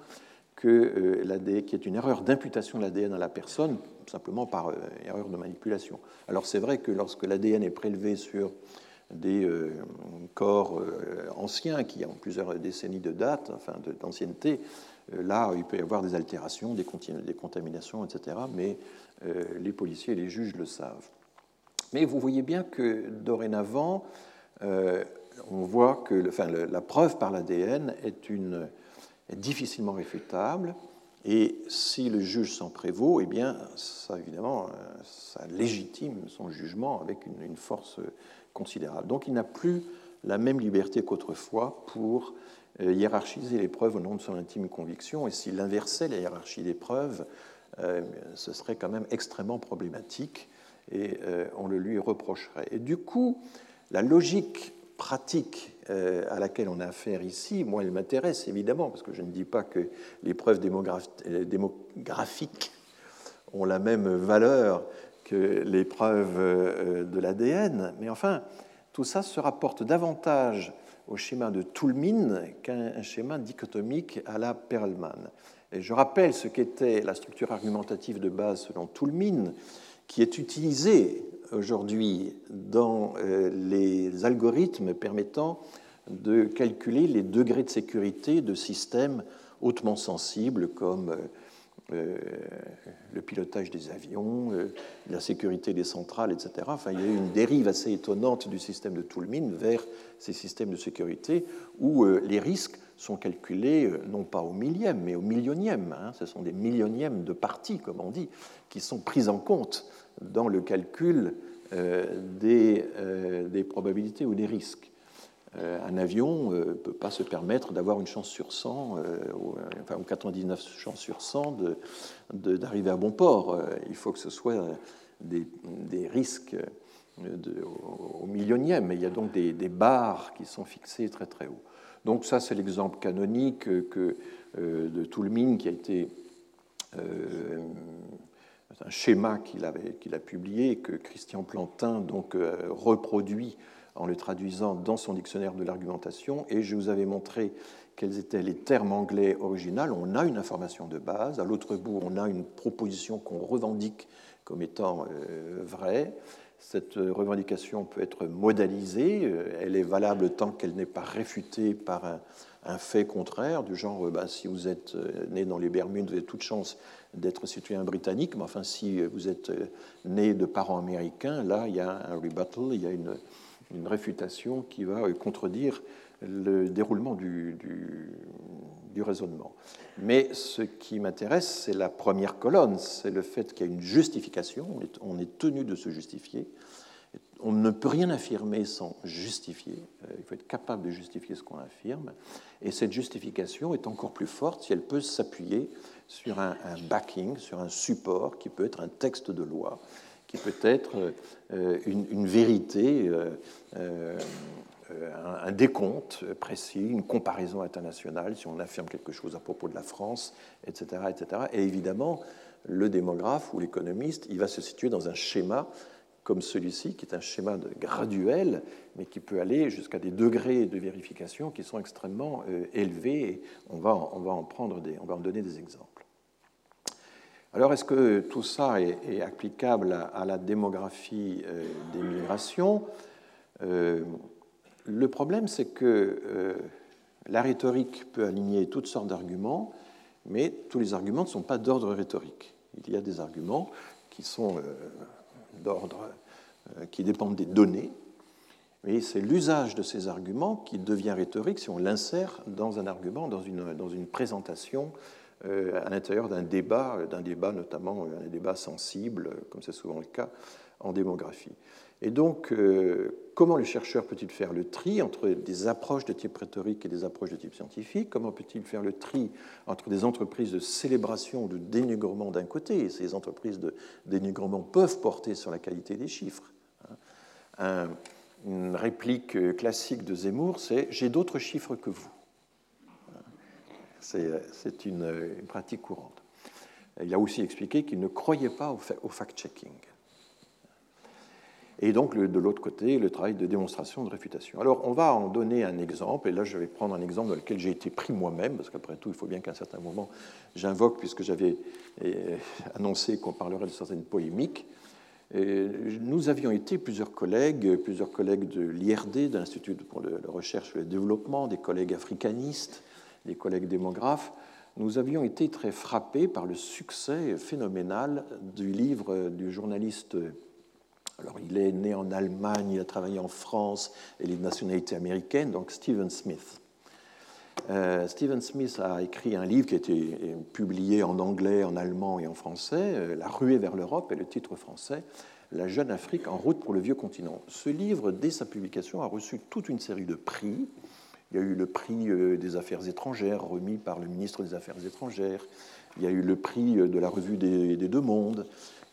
que euh, l'ADN, qui est une erreur d'imputation de l'ADN à la personne, simplement par euh, erreur de manipulation. Alors c'est vrai que lorsque l'ADN est prélevé sur des euh, corps anciens qui ont plusieurs décennies de date, enfin d'ancienneté, là il peut y avoir des altérations, des, des contaminations, etc. Mais les policiers et les juges le savent. Mais vous voyez bien que dorénavant, on voit que la preuve par l'ADN est, difficilement réfutable, et si le juge s'en prévaut, eh bien, ça évidemment, ça légitime son jugement avec une, force considérable. Donc, il n'a plus la même liberté qu'autrefois pour euh, hiérarchiser les preuves au nom de son intime conviction, et s'il inversait la hiérarchie des preuves, euh, ce serait quand même extrêmement problématique, et euh, on le lui reprocherait. Et du coup, la logique pratique euh, à laquelle on a affaire ici, moi, elle m'intéresse évidemment, parce que je ne dis pas que les preuves euh, démographiques ont la même valeur que les preuves euh, de l'ADN, mais enfin, tout ça se rapporte davantage au schéma de Toulmin qu'un schéma dichotomique à la Perlman. Et je rappelle ce qu'était la structure argumentative de base selon Toulmin, qui est utilisée aujourd'hui dans euh, les algorithmes permettant de calculer les degrés de sécurité de systèmes hautement sensibles comme euh, euh, le pilotage des avions, la sécurité des centrales, etc. Enfin, il y a eu une dérive assez étonnante du système de Toulmin vers ces systèmes de sécurité où les risques sont calculés non pas au millième, mais au millionième. Hein. Ce sont des millionièmes de parties, comme on dit, qui sont prises en compte dans le calcul euh, euh, des, probabilités ou des risques. Euh, un avion ne peut pas se permettre d'avoir une chance sur 100, enfin 99 chances sur 100 d'arriver à bon port. il faut que ce soit des, risques au, millionième. Il y a donc des, barres qui sont fixées très très haut. Donc ça, c'est l'exemple canonique que, de Toulmin qui a été un schéma qu'il a publié et que Christian Plantin donc, euh, reproduit en le traduisant dans son dictionnaire de l'argumentation. Et je vous avais montré quels étaient les termes anglais originaux. On a une information de base. À l'autre bout, on a une proposition qu'on revendique comme étant euh, vraie. Cette revendication peut être modalisée. Euh, elle est valable tant qu'elle n'est pas réfutée par un, fait contraire, du genre, bah, si vous êtes euh, né dans les Bermudes, vous avez toute chance d'être citoyen britannique, mais enfin, si vous êtes euh, né de parents américains, là, il y a un rebuttal, il y a une, réfutation qui va euh, contredire le déroulement du, du, raisonnement. Mais ce qui m'intéresse, c'est la première colonne, c'est le fait qu'il y a une justification, on est tenu de se justifier, on ne peut rien affirmer sans justifier. Euh, il faut être capable de justifier ce qu'on affirme. Et cette justification est encore plus forte si elle peut s'appuyer sur un, backing, sur un support qui peut être un texte de loi, qui peut être euh, une, vérité, euh, un, décompte précis, une comparaison internationale, si on affirme quelque chose à propos de la France, etc. etc. Et évidemment, le démographe ou l'économiste, il va se situer dans un schéma comme celui-ci, qui est un schéma graduel, mais qui peut aller jusqu'à des degrés de vérification qui sont extrêmement euh, élevés. On va, on va en prendre des, on va en donner des exemples. Alors, est-ce que tout ça est, applicable à, la démographie euh, des migrations? Euh, Le problème, c'est que la rhétorique peut aligner toutes sortes d'arguments, mais tous les arguments ne sont pas d'ordre rhétorique. Il y a des arguments qui sont d'ordre euh, qui dépendent des données, Oui, c'est l'usage de ces arguments qui devient rhétorique si on l'insère dans un argument, dans une, dans une présentation euh, à l'intérieur d'un débat, d'un débat notamment un débat sensible, comme c'est souvent le cas en démographie. Et donc, euh, comment le chercheur peut-il faire le tri entre des approches de type rhétorique et des approches de type scientifique Comment peut-il faire le tri entre des entreprises de célébration ou de dénigrement d'un côté Et ces entreprises de dénigrement peuvent porter sur la qualité des chiffres. Hein. une réplique classique de Zemmour, c'est J'ai d'autres chiffres que vous. C'est une, pratique courante. Il a aussi expliqué qu'il ne croyait pas au fact-checking et donc de l'autre côté, le travail de démonstration, de réfutation. Alors on va en donner un exemple, et là je vais prendre un exemple dans lequel j'ai été pris moi-même, parce qu'après tout, il faut bien qu'à un certain moment j'invoque, puisque j'avais eh, annoncé qu'on parlerait de certaines polémiques. nous avions été plusieurs collègues, plusieurs collègues de l'IRD, de l'Institut pour la recherche et le développement, des collègues africanistes, des collègues démographes, nous avions été très frappés par le succès phénoménal du livre du journaliste alors, il est né en Allemagne, il a travaillé en France, et il est de nationalité américaine, donc Stephen Smith. Euh, Stephen Smith a écrit un livre qui a été publié en anglais, en allemand et en français, euh, La ruée vers l'Europe, et le titre français, La jeune Afrique en route pour le vieux continent. Ce livre, dès sa publication, a reçu toute une série de prix. Il y a eu le prix euh, des affaires étrangères remis par le ministre des Affaires étrangères. Il y a eu le prix de la revue des Deux Mondes.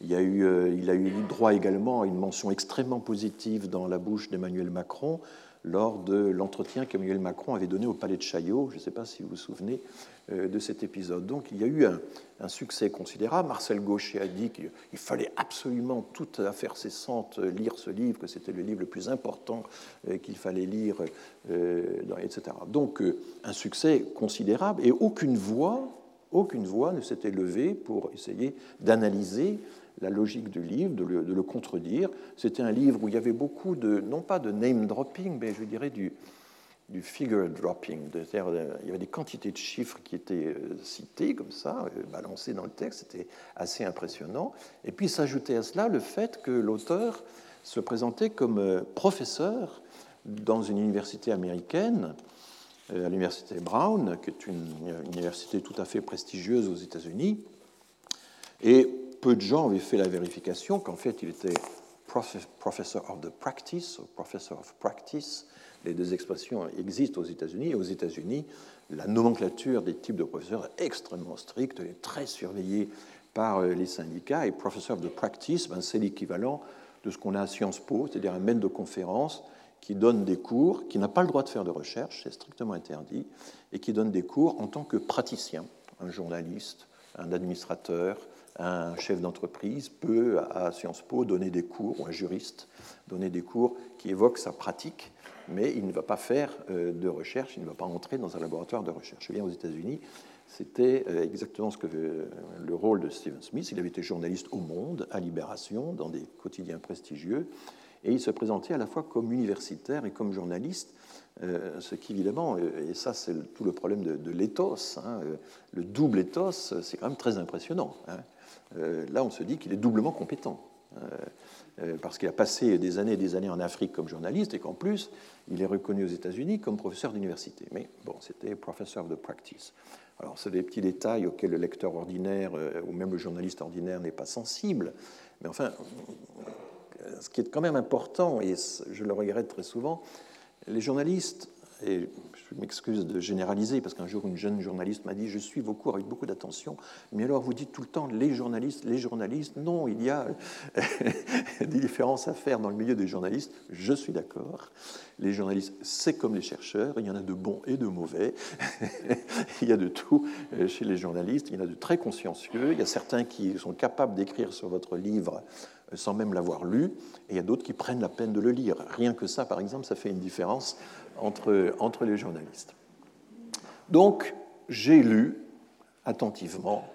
Il, a eu, euh, il a eu droit également à une mention extrêmement positive dans la bouche d'Emmanuel Macron lors de l'entretien qu'Emmanuel Macron avait donné au Palais de Chaillot. Je ne sais pas si vous vous souvenez euh, de cet épisode. Donc il y a eu un, succès considérable. Marcel Gaucher a dit qu'il fallait absolument, toute affaire cessante, lire ce livre, que c'était le livre le plus important euh, qu'il fallait lire, etc. Donc un succès considérable et aucune voix, aucune voix ne s'était levée pour essayer d'analyser la logique du livre, de le, contredire. C'était un livre où il y avait beaucoup de, non pas de name dropping, mais je dirais du, figure dropping. Euh, il y avait des quantités de chiffres qui étaient euh, cités comme ça, euh, balancés dans le texte, c'était assez impressionnant. Et puis s'ajoutait à cela le fait que l'auteur se présentait comme professeur dans une université américaine, à l'université Brown, qui est une, université tout à fait prestigieuse aux États-Unis. Et peu de gens avaient fait la vérification qu'en fait il était professor of the practice ou professor of practice. Les deux expressions existent aux États-Unis. Et aux États-Unis, la nomenclature des types de professeurs est extrêmement stricte, elle est très surveillée par euh, les syndicats. Et professor of the practice, ben, c'est l'équivalent de ce qu'on a à Sciences Po, c'est-à-dire un maître de conférence qui donne des cours, qui n'a pas le droit de faire de recherche, c'est strictement interdit, et qui donne des cours en tant que praticien, un journaliste, un administrateur, un chef d'entreprise peut, à Sciences Po, donner des cours, ou un juriste, donner des cours qui évoquent sa pratique, mais il ne va pas faire euh, de recherche, il ne va pas entrer dans un laboratoire de recherche. Eh bien, aux États-Unis, c'était euh, exactement ce que le rôle de Stephen Smith. Il avait été journaliste au Monde, à Libération, dans des quotidiens prestigieux, et il se présentait à la fois comme universitaire et comme journaliste, euh, ce qui évidemment, et ça c'est tout le problème de, l'éthos, hein, le double éthos, c'est quand même très impressionnant. Hein. Euh, là on se dit qu'il est doublement compétent. Euh, euh, parce qu'il a passé des années et des années en Afrique comme journaliste et qu'en plus, il est reconnu aux États-Unis comme professeur d'université. Mais bon, c'était professor de practice. Alors, c'est des petits détails auxquels le lecteur ordinaire ou même le journaliste ordinaire n'est pas sensible. Mais enfin, ce qui est quand même important, et je le regrette très souvent, les journalistes et je m'excuse de généraliser, parce qu'un jour une jeune journaliste m'a dit Je suis vos cours avec beaucoup d'attention, mais alors vous dites tout le temps les journalistes, les journalistes. Non, il y a des différences à faire dans le milieu des journalistes, je suis d'accord. Les journalistes, c'est comme les chercheurs, il y en a de bons et de mauvais. il y a de tout chez les journalistes, il y en a de très consciencieux, il y a certains qui sont capables d'écrire sur votre livre sans même l'avoir lu, et il y a d'autres qui prennent la peine de le lire. Rien que ça, par exemple, ça fait une différence entre, les journalistes. Donc, j'ai lu attentivement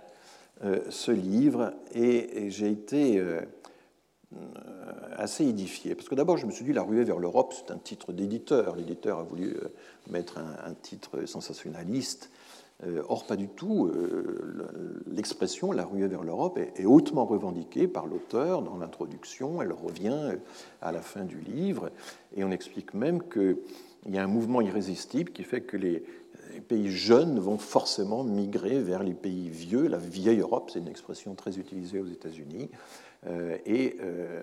euh, ce livre et, j'ai été euh, assez édifié. Parce que d'abord, je me suis dit, La ruée vers l'Europe, c'est un titre d'éditeur. L'éditeur a voulu euh, mettre un, titre sensationnaliste. or, pas du tout. L'expression la ruée vers l'Europe est, hautement revendiquée par l'auteur dans l'introduction. Elle revient à la fin du livre. Et on explique même qu'il y a un mouvement irrésistible qui fait que les, pays jeunes vont forcément migrer vers les pays vieux, la vieille Europe, c'est une expression très utilisée aux États-Unis. Euh, et euh,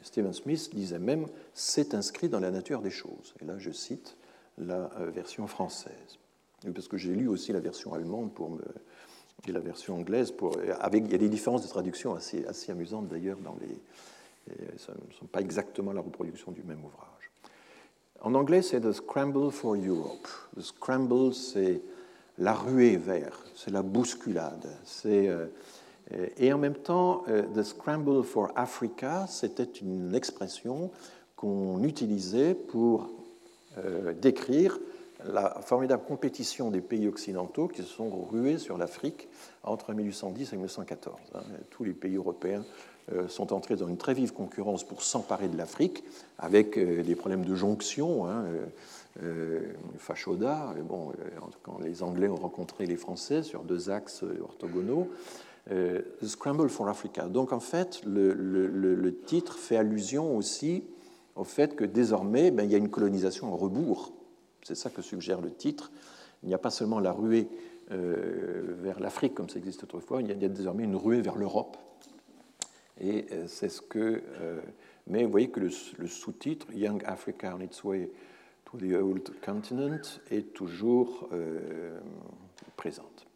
Stephen Smith disait même c'est inscrit dans la nature des choses. Et là, je cite la euh, version française. Parce que j'ai lu aussi la version allemande pour et la version anglaise. Pour, il y a des différences de traduction assez, assez amusantes d'ailleurs dans les. Ce ne sont pas exactement la reproduction du même ouvrage. En anglais, c'est The Scramble for Europe. The Scramble, c'est la ruée vers, c'est la bousculade. Euh, et en même temps, euh, The Scramble for Africa, c'était une expression qu'on utilisait pour euh, décrire la formidable compétition des pays occidentaux qui se sont rués sur l'Afrique entre 1810 et 1914. Hein. Tous les pays européens sont entrés dans une très vive concurrence pour s'emparer de l'Afrique, avec euh, des problèmes de jonction. Hein, euh, Fachoda, bon, quand les Anglais ont rencontré les Français sur deux axes orthogonaux, Scramble for Africa. Donc en fait, le, titre fait allusion aussi au fait que désormais, ben, il y a une colonisation en rebours. C'est ça que suggère le titre. Il n'y a pas seulement la ruée vers l'Afrique comme ça existe autrefois, il y a désormais une ruée vers l'Europe et euh, c'est ce que. Euh, mais vous voyez que le, sous-titre, Young Africa on its way to the old continent, est toujours euh, présente.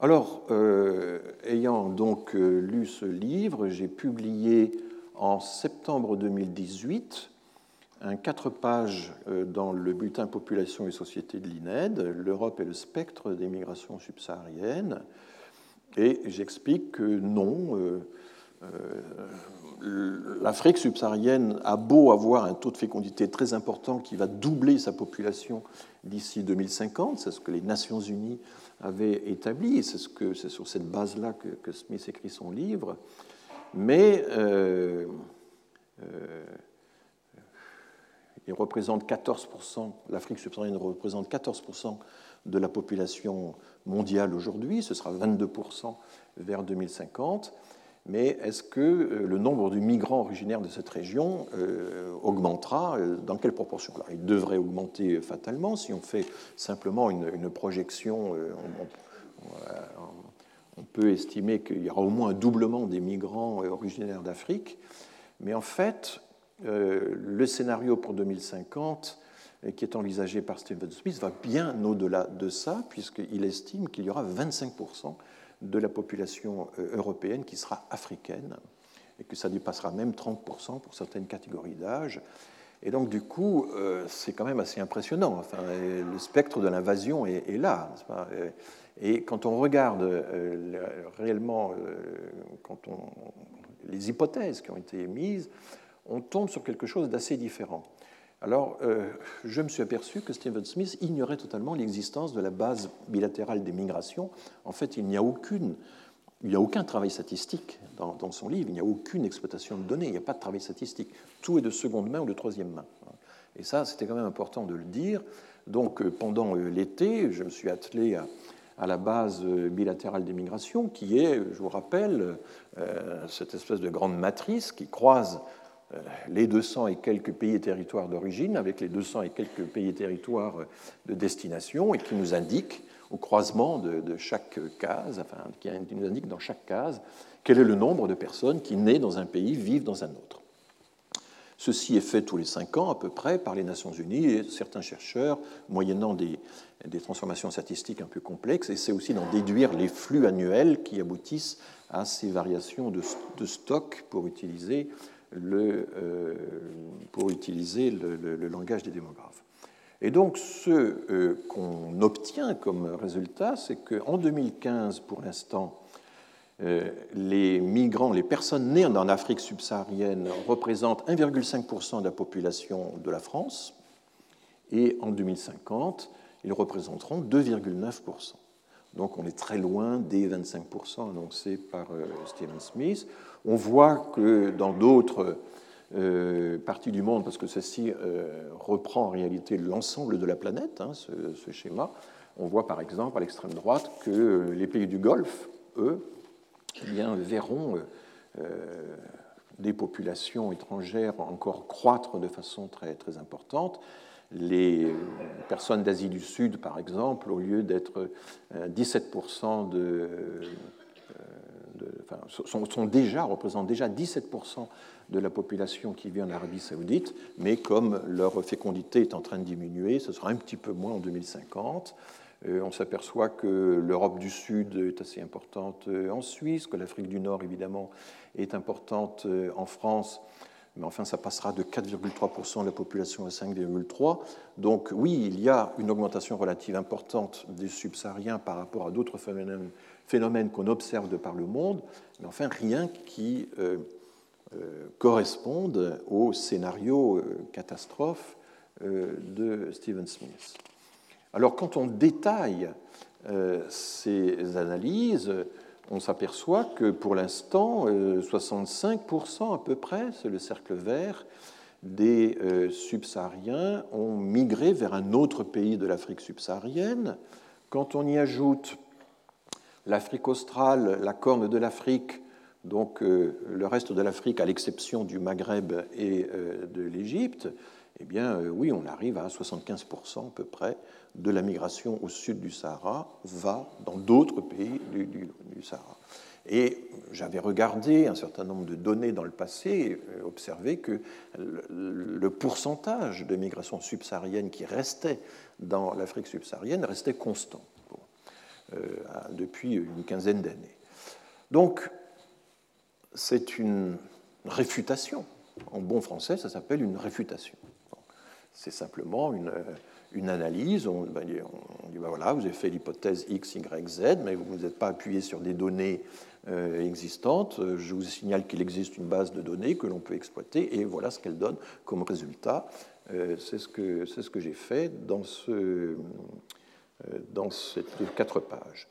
Alors, ayant donc lu ce livre, j'ai publié en septembre 2018 un quatre pages dans le bulletin Population et Société de l'INED, L'Europe et le spectre des migrations subsahariennes, et j'explique que non, euh, euh, l'Afrique subsaharienne a beau avoir un taux de fécondité très important qui va doubler sa population d'ici 2050, c'est ce que les Nations Unies avaient établi, c'est ce que, sur cette base-là que, Smith écrit son livre, mais euh, il représente 14%, l'Afrique subsaharienne représente 14% de la population mondiale aujourd'hui, ce sera 22% vers 2050. Mais est-ce que euh, le nombre de migrants originaires de cette région euh, augmentera? Euh, Dans quelle proportion? Il devrait augmenter fatalement si on fait simplement une, projection. on, peut estimer qu'il y aura au moins un doublement des migrants originaires d'Afrique. Mais en fait, le scénario pour 2050 qui est envisagé par Stephen Smith va bien au-delà de ça, puisqu'il estime qu'il y aura 25% de la population euh, européenne qui sera africaine, et que ça dépassera même 30% pour certaines catégories d'âge. Et donc, du coup, euh, c'est quand même assez impressionnant. Enfin, le spectre de l'invasion est, là. Et quand on regarde euh, réellement quand on, les hypothèses qui ont été émises, on tombe sur quelque chose d'assez différent. Alors, euh, je me suis aperçu que Stephen Smith ignorait totalement l'existence de la base bilatérale des migrations. En fait, il n'y a aucune il n'y a aucun travail statistique dans, son livre, il n'y a aucune exploitation de données, il n'y a pas de travail statistique. Tout est de seconde main ou de troisième main. Et ça, c'était quand même important de le dire. Donc, euh, pendant euh, l'été, je me suis attelé à, la base bilatérale des migrations, qui est, je vous rappelle, cette espèce de grande matrice qui croise les 200 et quelques pays et territoires d'origine avec les 200 et quelques pays et territoires de destination et qui nous indique au croisement de, chaque case, enfin, qui nous indique dans chaque case quel est le nombre de personnes qui, nées dans un pays, vivent dans un autre. Ceci est fait tous les cinq ans à peu près par les Nations Unies et certains chercheurs, moyennant des, transformations statistiques un peu complexes, essaient aussi d'en déduire les flux annuels qui aboutissent à ces variations de, de stock pour utiliser euh, pour utiliser le, langage des démographes. Et donc, ce euh, qu'on obtient comme résultat, c'est qu'en 2015, pour l'instant, euh, les migrants, les personnes nées en Afrique subsaharienne représentent 1,5% de la population de la France, et en 2050, ils représenteront 2,9%. Donc on est très loin des 25% annoncés par Stephen Smith. On voit que dans d'autres euh, parties du monde, parce que ceci euh, reprend en réalité l'ensemble de la planète, hein, ce, schéma, on voit par exemple à l'extrême droite que les pays du Golfe, eux, eh bien, verront des populations étrangères encore croître de façon très, très importante. Les personnes d'Asie du Sud, par exemple, au lieu d'être 17% de, sont, déjà, représentent déjà 17% de la population qui vit en Arabie saoudite, mais comme leur fécondité est en train de diminuer, ce sera un petit peu moins en 2050. Euh, on s'aperçoit que l'Europe du Sud est assez importante euh, en Suisse, que l'Afrique du Nord, évidemment, est importante euh, en France, mais enfin, ça passera de 4,3% de la population à 5,3%. Donc oui, il y a une augmentation relative importante des subsahariens par rapport à d'autres phénomènes phénomènes qu'on observe de par le monde, mais enfin rien qui euh, euh, corresponde au scénario euh, catastrophe de Stephen Smith. Alors quand on détaille ces analyses, on s'aperçoit que pour l'instant, 65% à peu près, c'est le cercle vert, des subsahariens ont migré vers un autre pays de l'Afrique subsaharienne. Quand on y ajoute l'Afrique australe, la Corne de l'Afrique, donc euh, le reste de l'Afrique à l'exception du Maghreb et euh, de l'Égypte, eh bien euh, oui, on arrive à 75% à peu près de la migration au sud du Sahara va dans d'autres pays du, Sahara. Et j'avais regardé un certain nombre de données dans le passé et observé que le pourcentage de migration subsaharienne qui restait dans l'Afrique subsaharienne restait constant. Euh, depuis une quinzaine d'années. Donc, c'est une réfutation. En bon français, ça s'appelle une réfutation. C'est simplement une, analyse. On, ben, dit ben voilà, vous avez fait l'hypothèse X, Y, Z, mais vous n'êtes pas appuyé sur des données euh, existantes. Je vous signale qu'il existe une base de données que l'on peut exploiter, et voilà ce qu'elle donne comme résultat. Euh, c'est ce que, j'ai fait dans ce, dans ces quatre pages.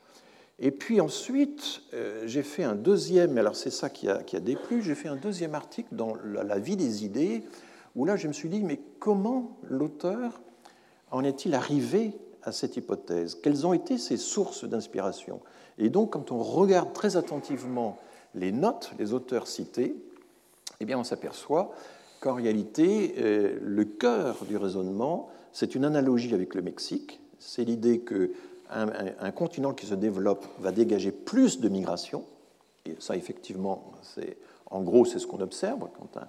Et puis ensuite, euh, j'ai fait un deuxième, alors c'est ça qui a, qui a déplu, j'ai fait un deuxième article dans la, vie des idées, où là je me suis dit, mais comment l'auteur en est-il arrivé à cette hypothèse? Quelles ont été ses sources d'inspiration? Et donc, quand on regarde très attentivement les notes, les auteurs cités, eh bien, on s'aperçoit qu'en réalité, euh, le cœur du raisonnement, c'est une analogie avec le Mexique, c'est l'idée qu'un un, continent qui se développe va dégager plus de migration. Et ça, effectivement, en gros, c'est ce qu'on observe quand,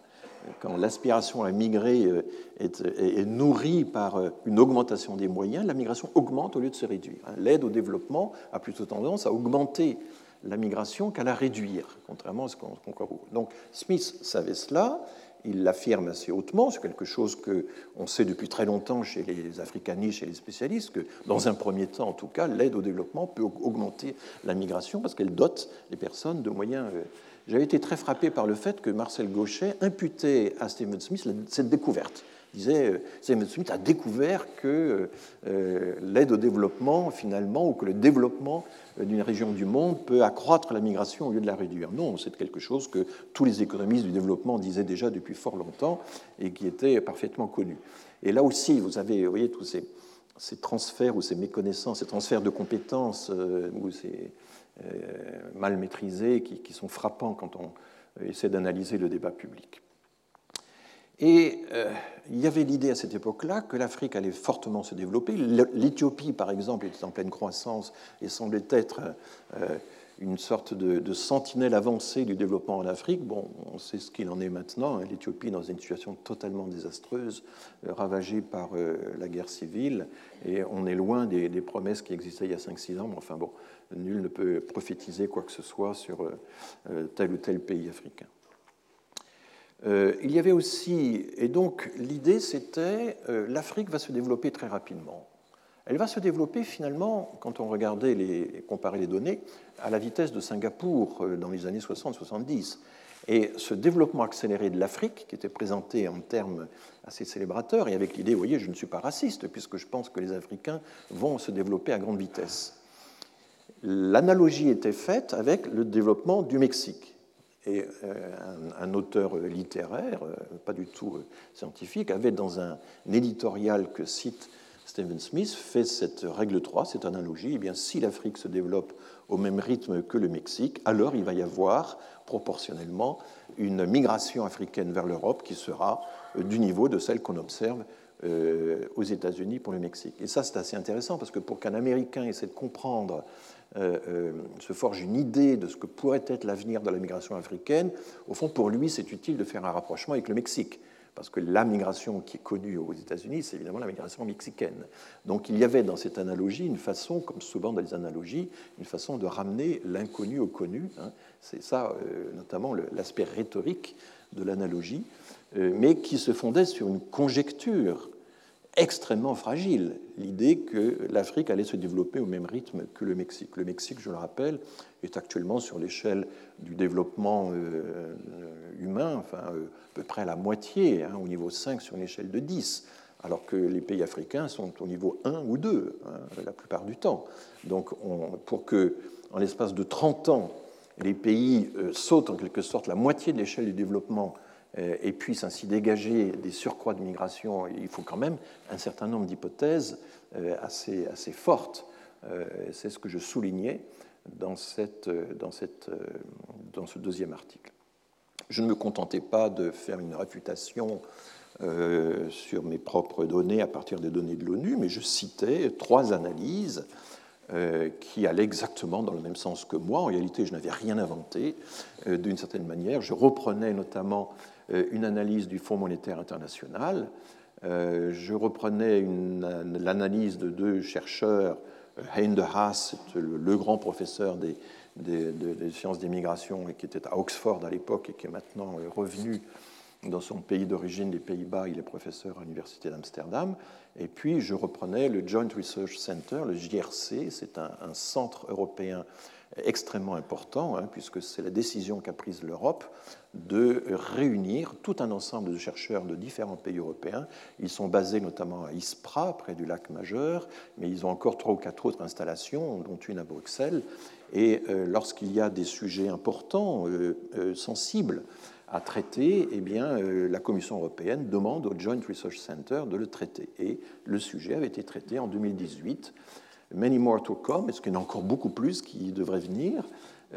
quand l'aspiration à migrer euh, est, est, nourrie par euh, une augmentation des moyens, la migration augmente au lieu de se réduire. Hein. L'aide au développement a plutôt tendance à augmenter la migration qu'à la réduire, contrairement à ce qu'on croit. Donc Smith savait cela, il l'affirme assez hautement, c'est quelque chose qu'on sait depuis très longtemps chez les africanistes, chez les spécialistes, que dans un premier temps, en tout cas, l'aide au développement peut augmenter la migration parce qu'elle dote les personnes de moyens. J'avais été très frappé par le fait que Marcel Gauchet imputait à Stephen Smith cette découverte disait, Stephen Smith a découvert que euh, l'aide au développement, finalement, ou que le développement d'une région du monde peut accroître la migration au lieu de la réduire. Non, c'est quelque chose que tous les économistes du développement disaient déjà depuis fort longtemps et qui était parfaitement connu. Et là aussi, vous avez, vous voyez, tous ces, ces transferts ou ces méconnaissances, ces transferts de compétences euh, ou ces euh, mal maîtrisés qui, sont frappants quand on essaie d'analyser le débat public. Et euh, il y avait l'idée à cette époque-là que l'Afrique allait fortement se développer. L'Éthiopie, par exemple, était en pleine croissance et semblait être euh, une sorte de, sentinelle avancée du développement en Afrique. Bon, on sait ce qu'il en est maintenant. Hein. L'Éthiopie est dans une situation totalement désastreuse, euh, ravagée par la guerre civile, et on est loin des, promesses qui existaient il y a 5-6 ans. Enfin bon, nul ne peut prophétiser quoi que ce soit sur tel ou tel pays africain. Euh, il y avait aussi, et donc l'idée c'était, euh, l'Afrique va se développer très rapidement. Elle va se développer finalement, quand on regardait les, comparait les données, à la vitesse de Singapour euh, dans les années 60-70. Et ce développement accéléré de l'Afrique, qui était présenté en termes assez célébrateurs, et avec l'idée, vous voyez, je ne suis pas raciste, puisque je pense que les Africains vont se développer à grande vitesse. L'analogie était faite avec le développement du Mexique. Et euh, un, auteur littéraire, euh, pas du tout euh, scientifique, avait dans un, éditorial que cite Stephen Smith fait cette règle 3, cette analogie. Eh bien, si l'Afrique se développe au même rythme que le Mexique, alors il va y avoir proportionnellement une migration africaine vers l'Europe qui sera du niveau de celle qu'on observe aux États-Unis pour le Mexique. Et ça, c'est assez intéressant parce que pour qu'un Américain essaie de comprendre, se forge une idée de ce que pourrait être l'avenir de la migration africaine, au fond, pour lui, c'est utile de faire un rapprochement avec le Mexique parce que la migration qui est connue aux États-Unis, c'est évidemment la migration mexicaine. Donc il y avait dans cette analogie une façon, comme souvent dans les analogies, une façon de ramener l'inconnu au connu. Hein. C'est ça, euh, notamment, l'aspect rhétorique de l'analogie, euh, mais qui se fondait sur une conjecture extrêmement fragile, l'idée que l'Afrique allait se développer au même rythme que le Mexique. Le Mexique, je le rappelle, est actuellement sur l'échelle du développement euh, humain, enfin, euh, à peu près à la moitié, hein, au niveau 5 sur une échelle de 10, alors que les pays africains sont au niveau 1 ou 2 hein, la plupart du temps. Donc pour que, en l'espace de 30 ans, les pays euh, sautent en quelque sorte la moitié de l'échelle du développement et puissent ainsi dégager des surcroîts de migration, il faut quand même un certain nombre d'hypothèses assez, assez fortes. C'est ce que je soulignais dans, cette, dans, cette, dans ce deuxième article. Je ne me contentais pas de faire une réfutation euh, sur mes propres données à partir des données de l'ONU, mais je citais trois analyses euh, qui allaient exactement dans le même sens que moi. En réalité, je n'avais rien inventé euh, d'une certaine manière. Je reprenais notamment une analyse du Fonds monétaire international. je reprenais l'analyse de deux chercheurs Hein de Haas, le, grand professeur des, sciences des migrations et qui était à Oxford à l'époque et qui est maintenant euh, revenu dans son pays d'origine, les Pays-Bas, il est professeur à l'Université d'Amsterdam. Et puis je reprenais le Joint Research Center, le JRC, c'est un, centre européen extrêmement important, hein, puisque c'est la décision qu'a prise l'Europe de réunir tout un ensemble de chercheurs de différents pays européens. Ils sont basés notamment à Ispra, près du lac Majeur, mais ils ont encore trois ou quatre autres installations, dont une à Bruxelles. Et euh, lorsqu'il y a des sujets importants, euh, euh, sensibles à traiter, eh bien, la Commission européenne demande au Joint Research Center de le traiter. Et le sujet avait été traité en 2018. Many more to come, est-ce qu'il y en a encore beaucoup plus qui devraient venir?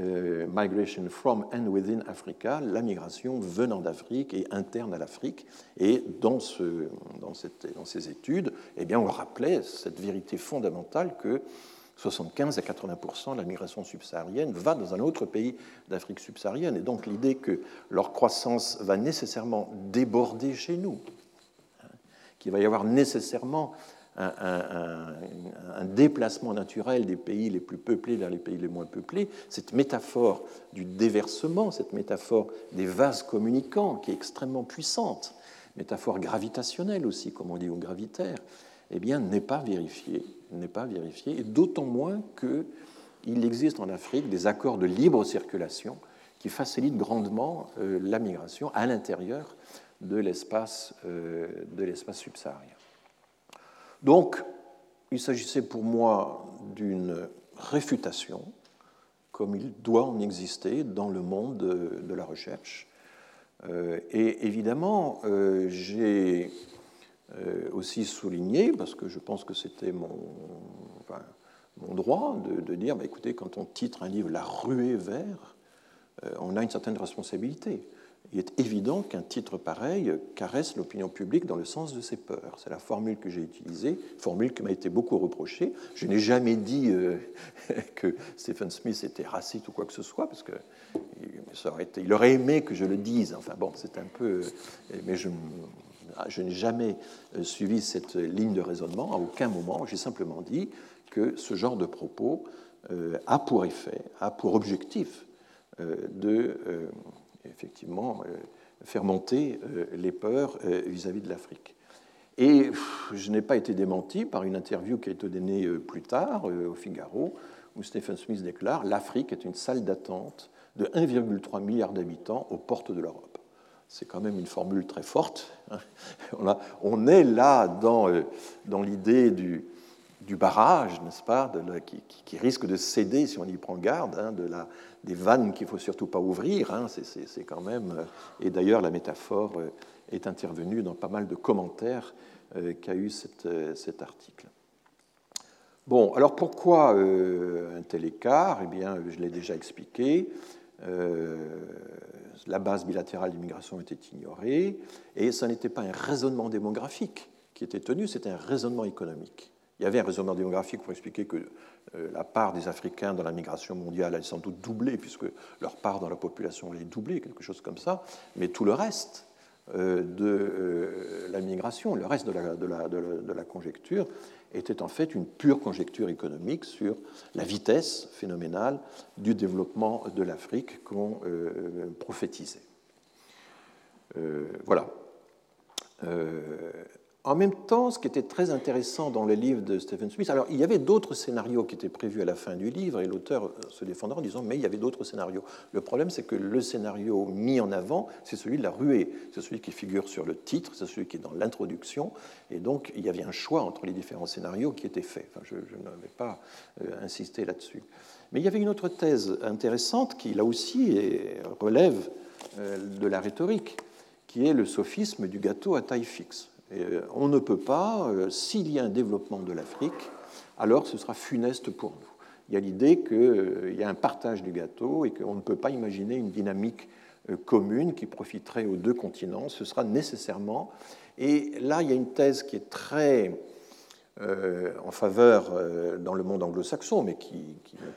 Euh, Migration from and within Africa, la migration venant d'Afrique et interne à l'Afrique. Et dans, ce, dans, cette, dans, ces études, eh bien, on rappelait cette vérité fondamentale que 75 à 80 de la migration subsaharienne va dans un autre pays d'Afrique subsaharienne. Et donc l'idée que leur croissance va nécessairement déborder chez nous, hein, qu'il va y avoir nécessairement un, déplacement naturel des pays les plus peuplés vers les pays les moins peuplés, cette métaphore du déversement, cette métaphore des vases communicants qui est extrêmement puissante, métaphore gravitationnelle aussi, comme on dit, ou gravitaire, eh bien, n'est pas vérifiée, n'est pas vérifiée, et d'autant moins qu'il existe en Afrique des accords de libre circulation qui facilitent grandement euh, la migration à l'intérieur de l'espace euh, subsaharien. Donc, il s'agissait pour moi d'une réfutation, comme il doit en exister dans le monde de, la recherche. Euh, et évidemment, euh, j'ai euh, aussi souligné, parce que je pense que c'était mon, mon, droit, de, dire, bah, écoutez, quand on titre un livre La ruée vers, on a une certaine responsabilité il est évident qu'un titre pareil caresse l'opinion publique dans le sens de ses peurs. C'est la formule que j'ai utilisée, formule qui m'a été beaucoup reprochée. Je n'ai jamais dit euh, que Stephen Smith était raciste ou quoi que ce soit, parce que aurait il aurait aimé que je le dise. Enfin bon, c'est un peu. Euh, mais je, n'ai jamais euh, suivi cette ligne de raisonnement. À aucun moment, j'ai simplement dit que ce genre de propos a pour effet, a pour objectif de effectivement euh, faire monter euh, les peurs euh, vis-à-vis de l'Afrique. Et je n'ai pas été démenti par une interview qui a été donnée plus tard au Figaro, où Stephen Smith déclare L'Afrique est une salle d'attente de 1,3 milliard d'habitants aux portes de l'Europe. C'est quand même une formule très forte. Hein. On, est là dans, dans l'idée du, barrage, n'est-ce pas, qui, risque de céder si on y prend garde, hein, de la, des vannes qu'il faut surtout pas ouvrir. Hein, c'est quand même. Euh, et d'ailleurs, la métaphore euh, est intervenue dans pas mal de commentaires qu'a eu cet article. Bon, alors pourquoi un tel écart? Eh bien, je l'ai déjà expliqué. la base bilatérale d'immigration était ignorée et ce n'était pas un raisonnement démographique qui était tenu, c'était un raisonnement économique. Il y avait un raisonnement démographique pour expliquer que euh, la part des Africains dans la migration mondiale allait sans doute doubler, puisque leur part dans la population allait doubler, quelque chose comme ça. Mais tout le reste euh, de euh, la migration, le reste de la, de la, conjecture, était en fait une pure conjecture économique sur la vitesse phénoménale du développement de l'Afrique qu'on prophétisait. voilà. En même temps, ce qui était très intéressant dans le livre de Stephen Smith, alors il y avait d'autres scénarios qui étaient prévus à la fin du livre, et l'auteur se défendra en disant mais il y avait d'autres scénarios. Le problème, c'est que le scénario mis en avant, c'est celui de la ruée, c'est celui qui figure sur le titre, c'est celui qui est dans l'introduction, et donc il y avait un choix entre les différents scénarios qui étaient faits. Enfin, je, je n'avais pas euh, insisté là-dessus. Mais il y avait une autre thèse intéressante qui, là aussi, relève euh, de la rhétorique, qui est le sophisme du gâteau à taille fixe. Euh, on ne peut pas, euh, s'il y a un développement de l'Afrique, alors ce sera funeste pour nous. Il y a l'idée qu'il euh, y a un partage du gâteau et qu'on ne peut pas imaginer une dynamique commune qui profiterait aux deux continents. Ce sera nécessairement. Et là, il y a une thèse qui est très en faveur dans le monde anglo-saxon, mais qui,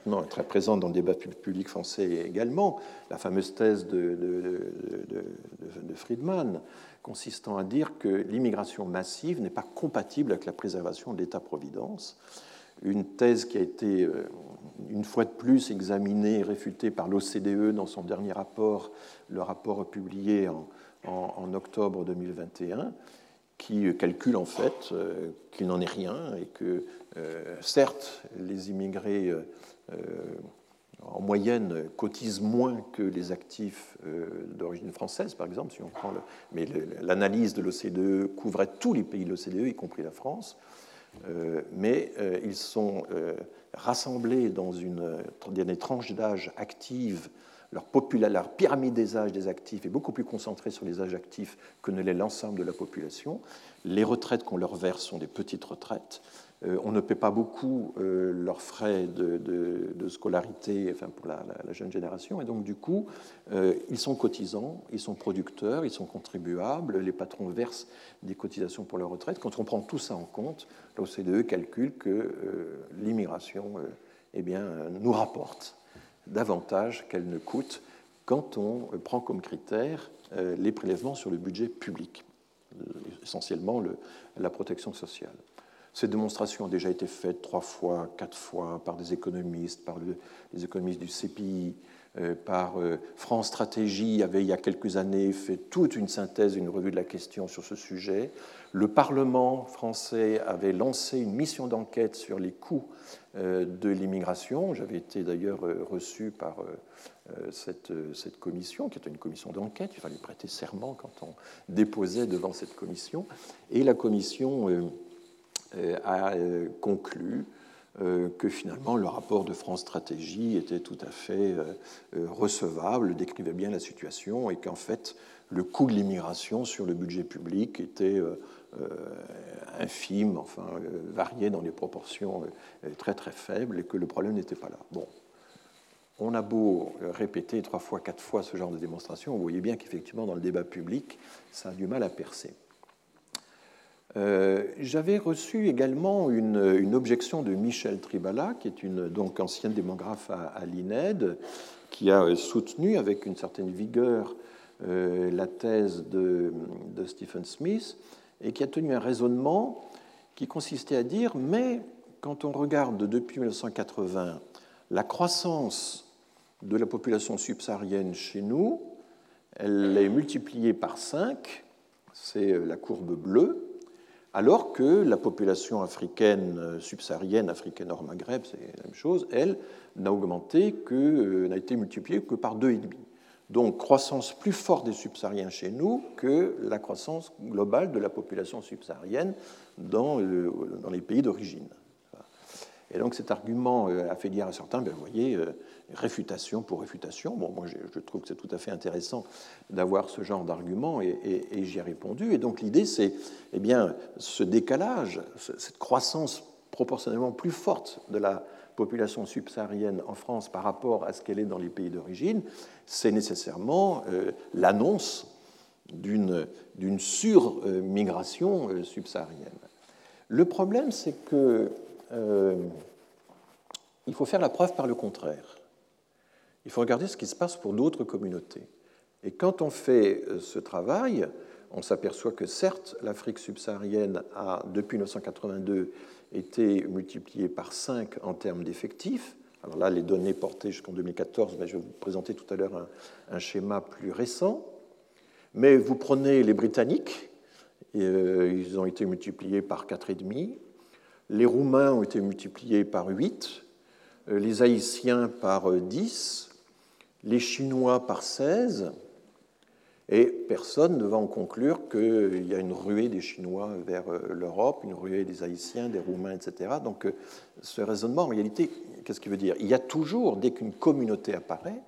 maintenant est très présente dans le débat public français également, la fameuse thèse de, de Friedman, consistant à dire que l'immigration massive n'est pas compatible avec la préservation de l'État-providence. Une thèse qui a été, euh, une fois de plus, examinée et réfutée par l'OCDE dans son dernier rapport, le rapport publié en, octobre 2021, qui calcule en fait euh, qu'il n'en est rien et que, euh, certes, les immigrés en moyenne, cotisent moins que les actifs euh, d'origine française, par exemple, si on prend mais l'analyse de l'OCDE couvrait tous les pays de l'OCDE, y compris la France, euh, mais euh, ils sont rassemblés dans une, des tranches d'âge actives. Leur, leur pyramide des âges des actifs est beaucoup plus concentrée sur les âges actifs que ne l'est l'ensemble de la population. Les retraites qu'on leur verse sont des petites retraites. Euh, on ne paie pas beaucoup euh, leurs frais de, scolarité enfin pour la, jeune génération, et donc du coup, euh, ils sont cotisants, ils sont producteurs, ils sont contribuables, les patrons versent des cotisations pour leur retraite. Quand on prend tout ça en compte, l'OCDE calcule que l'immigration eh nous rapporte davantage qu'elle ne coûte quand on prend comme critère les prélèvements sur le budget public, essentiellement la protection sociale. Ces démonstrations ont déjà été faites trois fois, quatre fois par des économistes, par les économistes du CPI, euh, par euh, France Stratégie avait il y a quelques années fait toute une synthèse, une revue de la question sur ce sujet. Le Parlement français avait lancé une mission d'enquête sur les coûts euh, de l'immigration. J'avais été d'ailleurs reçu par cette, cette, commission, qui était une commission d'enquête. Il fallait prêter serment quand on déposait devant cette commission. Et la commission a euh, conclu euh, que finalement le rapport de France Stratégie était tout à fait recevable, décrivait bien la situation et qu'en fait le coût de l'immigration sur le budget public était infime, enfin varié dans des proportions très très faibles et que le problème n'était pas là. Bon, on a beau répéter trois fois, quatre fois ce genre de démonstration, vous voyez bien qu'effectivement dans le débat public, ça a du mal à percer. Euh, j'avais reçu également une, objection de Michel Tribala, qui est une donc ancienne démographe à, l'INED, qui a soutenu avec une certaine vigueur euh, la thèse de, Stephen Smith et qui a tenu un raisonnement qui consistait à dire mais quand on regarde depuis 1980 la croissance de la population subsaharienne chez nous, elle est multipliée par 5, c'est la courbe bleue, alors que la population africaine euh, subsaharienne, africaine hors Maghreb, c'est la même chose, elle n'a augmenté que, euh, n'a été multipliée que par deux et demi. Donc croissance plus forte des subsahariens chez nous que la croissance globale de la population subsaharienne dans, dans les pays d'origine. Et donc cet argument a fait dire à certains, ben, vous voyez, réfutation pour réfutation. Bon, moi je, trouve que c'est tout à fait intéressant d'avoir ce genre d'argument et, j'y ai répondu. Et donc l'idée c'est eh bien, ce décalage, cette croissance proportionnellement plus forte de la population subsaharienne en France par rapport à ce qu'elle est dans les pays d'origine, c'est nécessairement euh, l'annonce d'une surmigration euh, subsaharienne. Le problème, c'est que euh, il faut faire la preuve par le contraire. Il faut regarder ce qui se passe pour d'autres communautés. Et quand on fait ce travail, on s'aperçoit que certes, l'Afrique subsaharienne a, depuis 1982, été multipliée par 5 en termes d'effectifs. Alors là, les données portées jusqu'en 2014, mais je vais vous présenter tout à l'heure un, schéma plus récent. Mais vous prenez les Britanniques, euh, ils ont été multipliés par 4,5. Les Roumains ont été multipliés par 8. Euh, les Haïtiens par 10. Les Chinois par 16 et personne ne va en conclure qu'il y a une ruée des Chinois vers euh, l'Europe, une ruée des Haïtiens, des Roumains, etc. Donc euh, ce raisonnement, en réalité, qu'est-ce qu'il veut dire? Il y a toujours, dès qu'une communauté apparaît,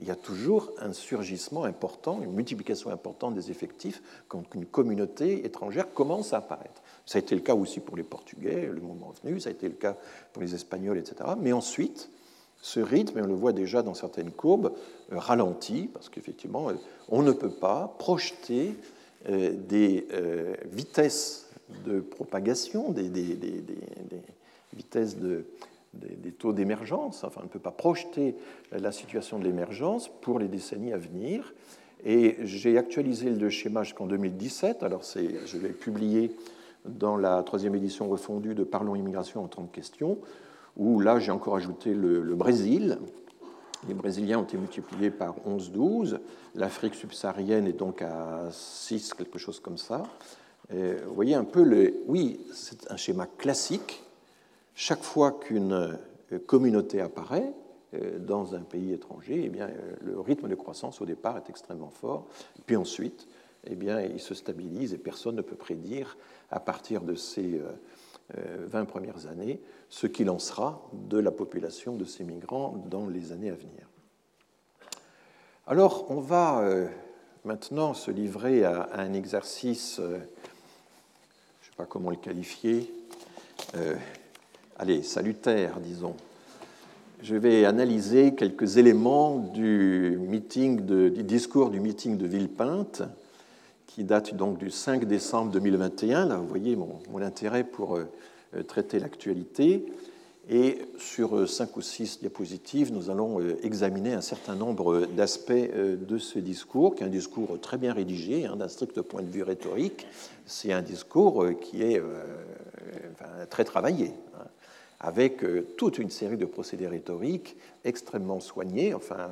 il y a toujours un surgissement important, une multiplication importante des effectifs quand une communauté étrangère commence à apparaître. Ça a été le cas aussi pour les Portugais, le moment venu, ça a été le cas pour les Espagnols, etc. Mais ensuite, ce rythme, et on le voit déjà dans certaines courbes, euh, ralentit, parce qu'effectivement, euh, on ne peut pas projeter euh, des vitesses de propagation, des, vitesses de, des, taux d'émergence, enfin, on ne peut pas projeter la situation de l'émergence pour les décennies à venir. Et j'ai actualisé le schéma jusqu'en 2017, alors je l'ai publié dans la troisième édition refondue de Parlons immigration en 30 questions où là j'ai encore ajouté le, Brésil. Les Brésiliens ont été multipliés par 11-12. L'Afrique subsaharienne est donc à 6, quelque chose comme ça. vous voyez un peu le. Oui, c'est un schéma classique. Chaque fois qu'une euh, communauté apparaît euh, dans un pays étranger, eh bien, euh, le rythme de croissance au départ est extrêmement fort. Puis ensuite, eh bien, il se stabilise et personne ne peut prédire à partir de ces 20 premières années ce qu'il en sera de la population de ces migrants dans les années à venir. Alors, on va euh, maintenant se livrer à, un exercice, euh, je ne sais pas comment le qualifier, euh, allez, salutaire, disons. Je vais analyser quelques éléments du, du discours du meeting de Villepinte, qui date donc du 5 décembre 2021. Là, vous voyez mon, intérêt pour euh, traiter l'actualité. Et sur euh, cinq ou six diapositives, nous allons euh, examiner un certain nombre d'aspects de ce discours, qui est un discours très bien rédigé, hein, d'un strict point de vue rhétorique. C'est un discours qui est très travaillé, hein, avec toute une série de procédés rhétoriques extrêmement soignés. Enfin,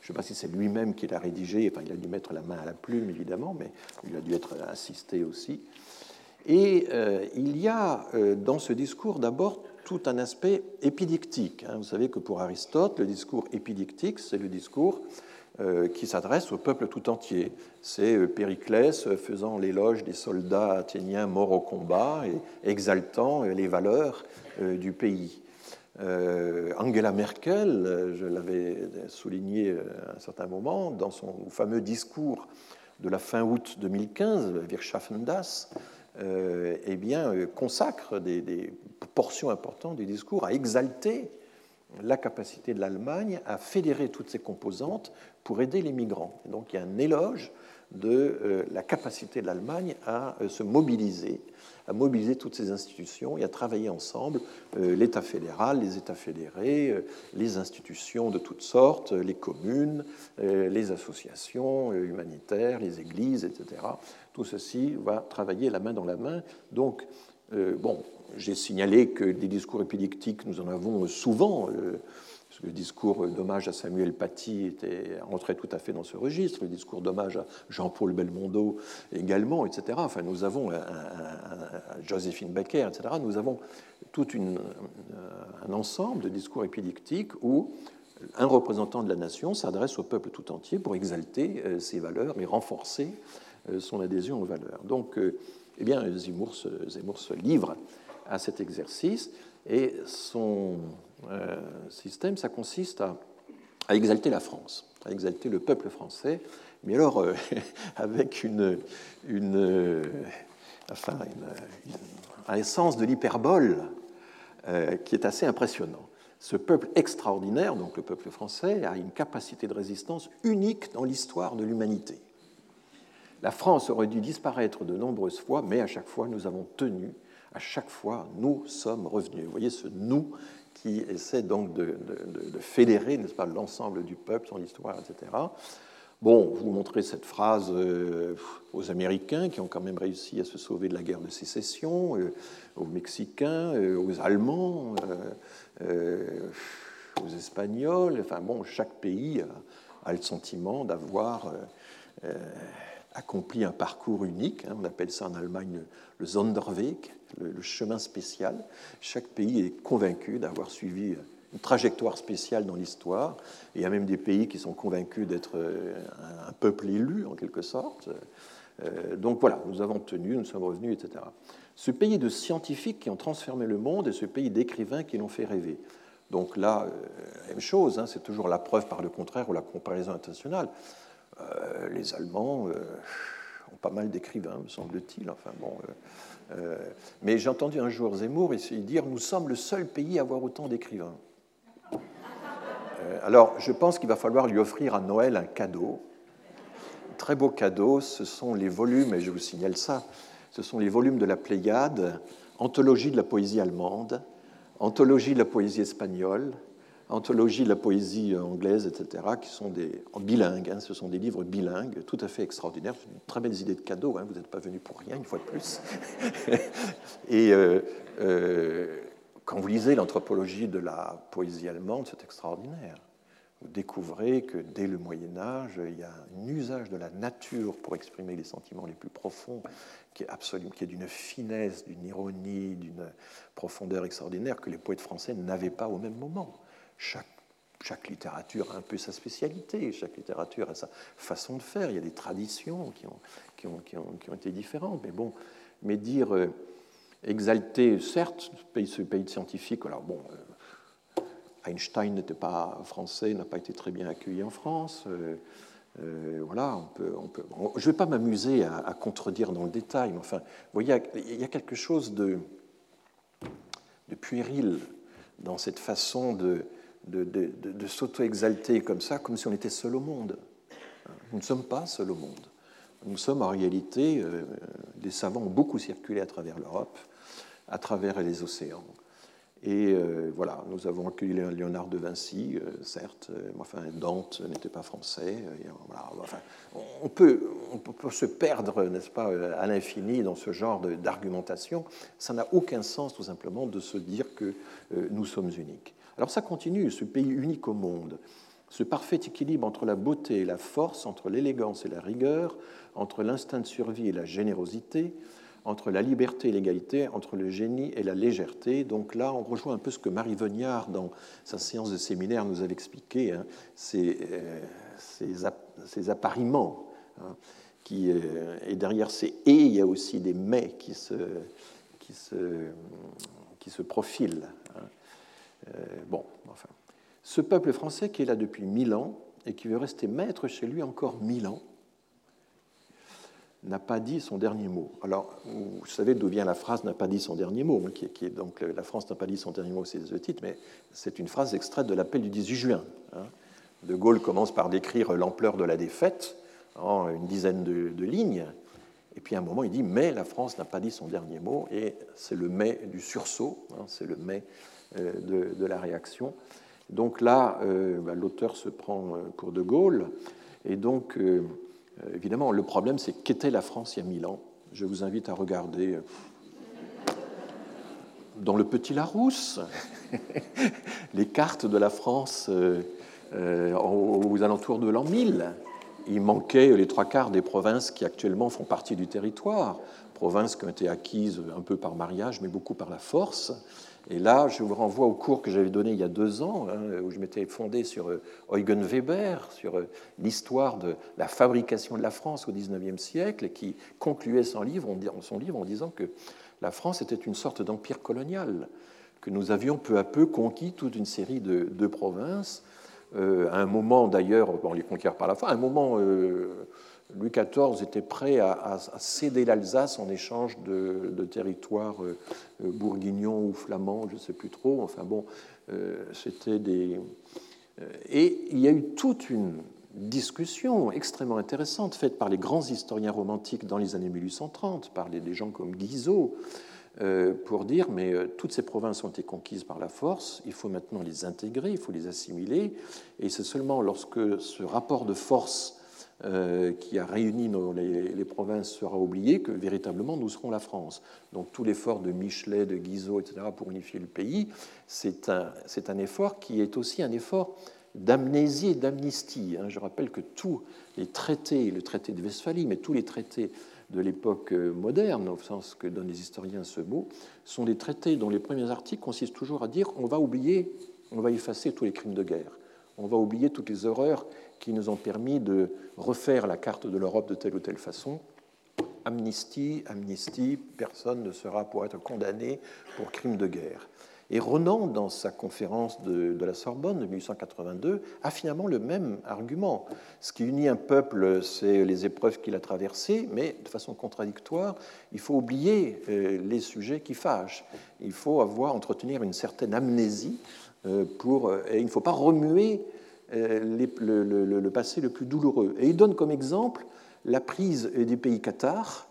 je ne sais pas si c'est lui-même qui l'a rédigé, enfin, il a dû mettre la main à la plume, évidemment, mais il a dû être assisté aussi. Et euh, il y a euh, dans ce discours d'abord tout un aspect épidictique. Hein. Vous savez que pour Aristote, le discours épidictique, c'est le discours euh, qui s'adresse au peuple tout entier. C'est Périclès faisant l'éloge des soldats athéniens morts au combat et exaltant les valeurs du pays. Angela Merkel, je l'avais souligné à un certain moment, dans son fameux discours de la fin août 2015, Wir schaffen das, euh, eh bien, euh, consacre des, portions importantes du discours à exalter la capacité de l'Allemagne à fédérer toutes ses composantes pour aider les migrants. donc il y a un éloge de euh, la capacité de l'Allemagne à se mobiliser, à mobiliser toutes ces institutions et à travailler ensemble, l'État fédéral, les États fédérés, les institutions de toutes sortes, les communes, les associations humanitaires, les églises, etc., tout ceci va travailler la main dans la main. Donc, euh, bon, j'ai signalé que des discours épidictiques, nous en avons souvent. Euh, le discours d'hommage à Samuel Paty était rentré tout à fait dans ce registre, le discours d'hommage à Jean-Paul Belmondo également, etc. Enfin, nous avons un, Joséphine Becker, etc. Nous avons tout un ensemble de discours épidictiques où un représentant de la nation s'adresse au peuple tout entier pour exalter euh, ses valeurs et renforcer euh, son adhésion aux valeurs. Donc, euh, eh bien, Zemmour se, livre à cet exercice. Et son système, ça consiste à, exalter la France, à exalter le peuple français, mais alors avec une, une, enfin, de l'hyperbole qui est assez impressionnant. Ce peuple extraordinaire, donc le peuple français, a une capacité de résistance unique dans l'histoire de l'humanité. La France aurait dû disparaître de nombreuses fois, mais à chaque fois nous avons tenu, à chaque fois nous sommes revenus. Vous voyez ce nous qui essaie donc de, fédérer, n'est-ce pas, l'ensemble du peuple, son histoire, etc. Bon, vous montrez cette phrase euh, aux Américains qui ont quand même réussi à se sauver de la guerre de sécession, euh, aux Mexicains, euh, aux Allemands, aux Espagnols. Enfin bon, chaque pays a, le sentiment d'avoir accompli un parcours unique. Hein. on appelle ça en Allemagne le Sonderweg, le chemin spécial. Chaque pays est convaincu d'avoir suivi une trajectoire spéciale dans l'histoire. Il y a même des pays qui sont convaincus d'être euh, un peuple élu, en quelque sorte. Euh, donc voilà, nous avons tenu, nous sommes revenus, etc. Ce pays de scientifiques qui ont transformé le monde et ce pays d'écrivains qui l'ont fait rêver. Donc là, euh, même chose, hein, c'est toujours la preuve par le contraire ou la comparaison internationale. Les Allemands ont pas mal d'écrivains, me semble-t-il. Enfin bon, mais j'ai entendu un jour Zemmour dire Nous sommes le seul pays à avoir autant d'écrivains. Euh, alors, je pense qu'il va falloir lui offrir à Noël un cadeau. Un très beau cadeau, ce sont les volumes, et je vous signale ça, ce sont les volumes de la Pléiade, anthologie de la poésie allemande, anthologie de la poésie espagnole, anthologie de la poésie anglaise, etc., qui sont des bilingues. Hein, ce sont des livres bilingues, tout à fait extraordinaires. C'est une très belle idée de cadeau. Hein, vous n'êtes pas venu pour rien, une fois de plus. et euh, euh, quand vous lisez l'anthropologie de la poésie allemande, c'est extraordinaire. Vous découvrez que dès le Moyen Âge, il y a un usage de la nature pour exprimer les sentiments les plus profonds, qui est absolument, qui est d'une finesse, d'une ironie, d'une profondeur extraordinaire que les poètes français n'avaient pas au même moment. Chaque, littérature a un peu sa spécialité, chaque littérature a sa façon de faire. Il y a des traditions qui ont, été différentes, mais bon, mais dire euh, exalté, certes, ce pays, de scientifiques. Alors bon, euh, Einstein n'était pas français, n'a pas été très bien accueilli en France. Euh, voilà, on peut, je ne vais pas m'amuser à, contredire dans le détail, mais enfin, vous voyez, il y a quelque chose de puéril dans cette façon de, de, s'auto-exalter comme ça, comme si on était seul au monde. Nous ne sommes pas seuls au monde. Nous sommes en réalité, des savants ont beaucoup circulé à travers l'Europe, à travers les océans. Et euh, voilà, nous avons accueilli Léonard de Vinci, euh, certes, euh, mais enfin Dante n'était pas français. on, peut, on peut se perdre, n'est-ce pas, à l'infini dans ce genre d'argumentation. Ça n'a aucun sens, tout simplement, de se dire que nous sommes uniques. Alors ça continue, ce pays unique au monde, ce parfait équilibre entre la beauté et la force, entre l'élégance et la rigueur, entre l'instinct de survie et la générosité, entre la liberté et l'égalité, entre le génie et la légèreté. Donc là, on rejoint un peu ce que Marie Veniard, dans sa séance de séminaire, nous avait expliqué, hein, ces, euh, appariements. Hein, euh, et derrière ces et, il y a aussi des mais qui se, qui se, qui se profilent. Euh, bon, enfin. Ce peuple français qui est là depuis mille ans et qui veut rester maître chez lui encore mille ans, n'a pas dit son dernier mot. Alors, vous savez d'où vient la phrase n'a pas dit son dernier mot, qui, est, donc la France n'a pas dit son dernier mot, c'est le titre, mais c'est une phrase extraite de l'appel du 18 juin. Hein. De Gaulle commence par décrire l'ampleur de la défaite en une dizaine de, lignes, et puis à un moment il dit mais la France n'a pas dit son dernier mot, et c'est le mais du sursaut, hein, c'est le mais euh, de, la réaction. Donc là, euh, bah, l'auteur se prend euh, pour De Gaulle, et donc évidemment, le problème, c'est qu'était la France il y a mille ans. Je vous invite à regarder dans le Petit Larousse les cartes de la France aux alentours de l'an 1000. Il manquait les trois quarts des provinces qui actuellement font partie du territoire, provinces qui ont été acquises un peu par mariage, mais beaucoup par la force. Et là, je vous renvoie au cours que j'avais donné il y a deux ans, hein, où je m'étais fondé sur euh, Eugen Weber, sur euh, l'histoire de la fabrication de la France au XIXe siècle, qui concluait son livre, en disant que la France était une sorte d'empire colonial, que nous avions peu à peu conquis toute une série de, provinces. Euh, à un moment d'ailleurs, on les conquiert par la fin, à un moment, Louis XIV était prêt à, céder l'Alsace en échange de, territoires euh, bourguignons ou flamands, je ne sais plus trop. Enfin bon, c'était des. Et il y a eu toute une discussion extrêmement intéressante faite par les grands historiens romantiques dans les années 1830, par des gens comme Guizot, euh, pour dire mais euh, toutes ces provinces ont été conquises par la force, il faut maintenant les intégrer, il faut les assimiler, et c'est seulement lorsque ce rapport de force euh, qui a réuni les, provinces sera oublié que véritablement nous serons la France. Donc tout l'effort de Michelet, de Guizot, etc., pour unifier le pays, c'est un, un, effort qui est aussi un effort d'amnésie et d'amnistie. Hein. Je rappelle que tous les traités, le traité de Westphalie, mais tous les traités de l'époque euh, moderne, au sens que donnent les historiens ce mot, sont des traités dont les premiers articles consistent toujours à dire on va oublier, on va effacer tous les crimes de guerre, on va oublier toutes les horreurs qui nous ont permis de refaire la carte de l'Europe de telle ou telle façon. Amnistie, amnistie, personne ne sera pour être condamné pour crimes de guerre. Et Renan, dans sa conférence de, la Sorbonne de 1882, a finalement le même argument. Ce qui unit un peuple, c'est les épreuves qu'il a traversées, mais de façon contradictoire, il faut oublier euh, les sujets qui fâchent. Il faut avoir, entretenir une certaine amnésie euh, pour, euh, et il ne faut pas remuer le, passé le plus douloureux. Et il donne comme exemple la prise des pays cathares.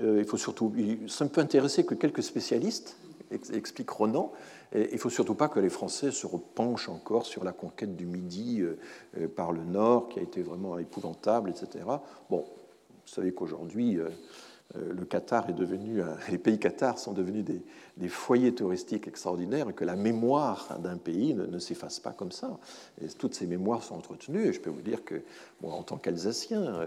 Il faut surtout, ça ne peut intéresser que quelques spécialistes, explique Ronan. il ne faut surtout pas que les Français se repenchent encore sur la conquête du Midi euh, euh, par le Nord, qui a été vraiment épouvantable, etc. Bon, vous savez qu'aujourd'hui, euh, euh, le Qatar est devenu, les pays Qatar sont devenus des, foyers touristiques extraordinaires et que la mémoire d'un pays ne, s'efface pas comme ça. Toutes ces mémoires sont entretenues. Et je peux vous dire que, en tant qu'Alsacien, euh,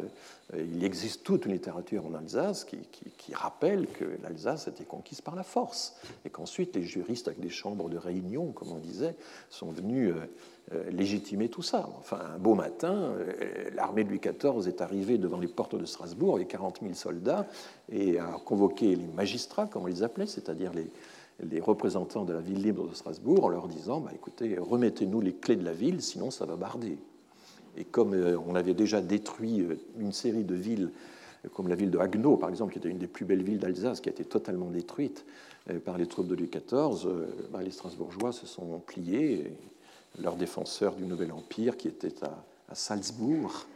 il existe toute une littérature en Alsace qui, rappelle que l'Alsace a été conquise par la force et qu'ensuite les juristes avec des chambres de réunion, comme on disait, sont venus euh, euh, légitimer tout ça. Enfin, un beau matin, euh, l'armée de Louis XIV est arrivée devant les portes de Strasbourg avec 40 000 soldats et a convoqué les magistrats, comme on les appelait, c'est-à-dire les, les représentants de la ville libre de Strasbourg, en leur disant bah, écoutez, remettez-nous les clés de la ville, sinon ça va barder. Et comme euh, on avait déjà détruit une série de villes, comme la ville de Haguenau, par exemple, qui était une des plus belles villes d'Alsace, qui a été totalement détruite par les troupes de Louis XIV, bah, les Strasbourgeois se sont pliés leurs défenseurs du Nouvel Empire, qui étaient à, Salzbourg,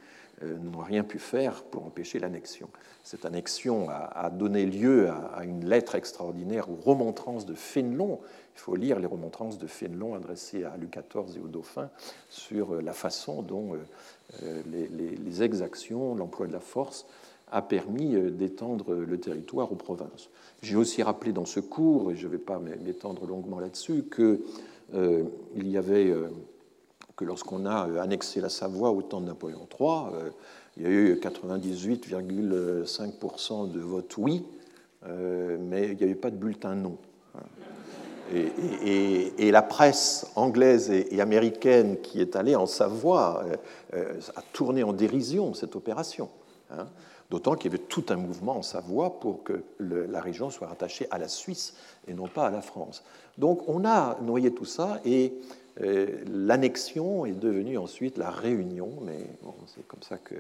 euh, n'ont rien pu faire pour empêcher l'annexion. Cette annexion a, donné lieu à, une lettre extraordinaire aux remontrances de Fénelon. Il faut lire les remontrances de Fénelon adressées à Louis XIV et au dauphin sur euh, la façon dont euh, les, exactions, l'emploi de la force a permis d'étendre le territoire aux provinces. J'ai aussi rappelé dans ce cours, et je ne vais pas m'étendre longuement là-dessus, que il y avait euh, que lorsqu'on a euh, annexé la Savoie au temps de Napoléon III, il y a eu 98,5% de vote oui, mais il n'y avait pas de bulletin non. Et, la presse anglaise et, américaine qui est allée en Savoie a tourné en dérision cette opération. D'autant qu'il y avait tout un mouvement en Savoie pour que la région soit rattachée à la Suisse et non pas à la France. Donc on a noyé tout ça et euh, l'annexion est devenue ensuite la réunion, mais c'est comme ça que.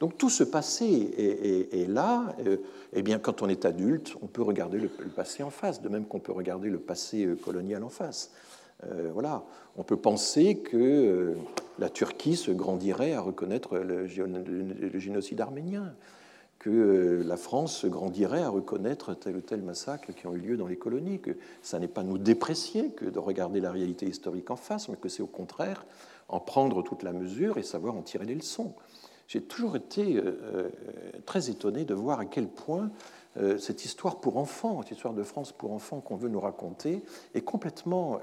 Donc tout ce passé est, là. euh, eh bien, quand on est adulte, on peut regarder le, passé en face, de même qu'on peut regarder le passé euh, colonial en face. voilà, on peut penser que la Turquie se grandirait à reconnaître le génocide arménien que euh, la France grandirait à reconnaître tel ou tel massacre qui ont eu lieu dans les colonies, que ça n'est pas nous déprécier que de regarder la réalité historique en face, mais que c'est au contraire en prendre toute la mesure et savoir en tirer les leçons. J'ai toujours été euh, euh, très étonné de voir à quel point cette histoire pour enfants, cette histoire de France pour enfants qu'on veut nous raconter, est complètement,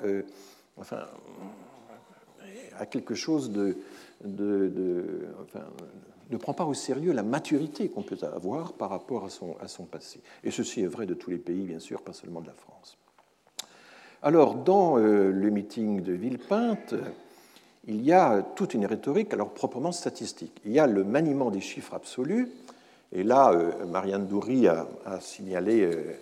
enfin, à quelque chose de, de, de enfin, ne prend pas au sérieux la maturité qu'on peut avoir par rapport à son, passé. Et ceci est vrai de tous les pays, bien sûr, pas seulement de la France. Alors, dans euh, le meeting de Villepinte, il y a toute une rhétorique, alors proprement statistique. Il y a le maniement des chiffres absolus, et là, euh, Marianne Doury a, signalé euh,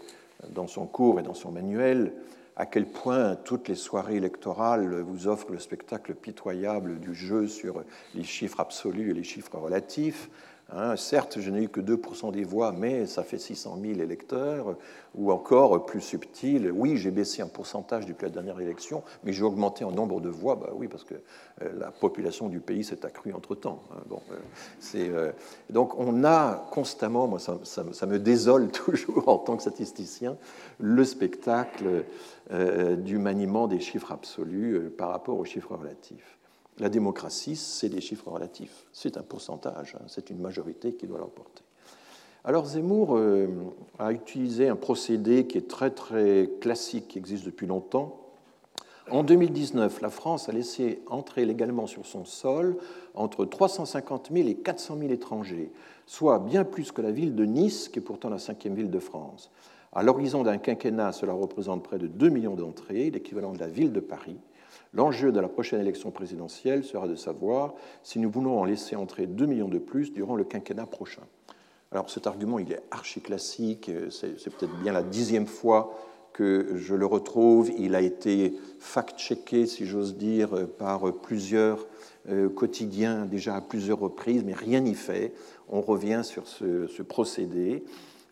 dans son cours et dans son manuel à quel point toutes les soirées électorales vous offrent le spectacle pitoyable du jeu sur les chiffres absolus et les chiffres relatifs. Hein, certes, je n'ai eu que 2% des voix, mais ça fait 600 000 électeurs. Ou encore, plus subtil, oui, j'ai baissé un pourcentage depuis la dernière élection, mais j'ai augmenté en nombre de voix. Bah oui, parce que euh, la population du pays s'est accrue entre-temps. Hein. Euh, euh, donc on a constamment, moi ça, me désole toujours en tant que statisticien, le spectacle du maniement des chiffres absolus par rapport aux chiffres relatifs. La démocratie, c'est des chiffres relatifs, c'est un pourcentage, hein, c'est une majorité qui doit l'emporter. Alors Zemmour euh, a utilisé un procédé qui est très très classique, qui existe depuis longtemps. En 2019, la France a laissé entrer légalement sur son sol entre 350 000 et 400 000 étrangers, soit bien plus que la ville de Nice, qui est pourtant la cinquième ville de France. À l'horizon d'un quinquennat, cela représente près de 2 millions d'entrées, l'équivalent de la ville de Paris. L'enjeu de la prochaine élection présidentielle sera de savoir si nous voulons en laisser entrer 2 millions de plus durant le quinquennat prochain. Alors cet argument, il est archi classique, c'est peut-être bien la dixième fois que je le retrouve. Il a été fact-checké, si j'ose dire, par plusieurs euh, quotidiens déjà à plusieurs reprises, mais rien n'y fait. On revient sur ce, ce procédé.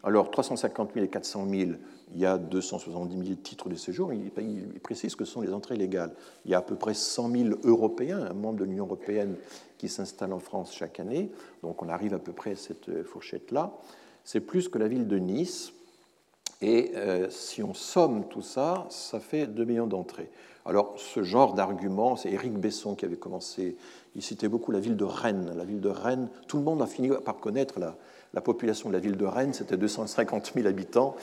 Alors 350 000 et 400 000, il y a 270 000 titres de séjour, il, précise que ce sont les entrées légales. Il y a à peu près 100 000 Européens, membres de l'Union européenne, qui s'installent en France chaque année, donc on arrive à peu près à cette fourchette-là. C'est plus que la ville de Nice, et euh, si on somme tout ça, ça fait 2 millions d'entrées. Alors, ce genre d'argument, c'est Éric Besson qui avait commencé. Il citait beaucoup la ville de Rennes. La ville de Rennes, tout le monde a fini par connaître la, la population de la ville de Rennes, c'était 250 000 habitants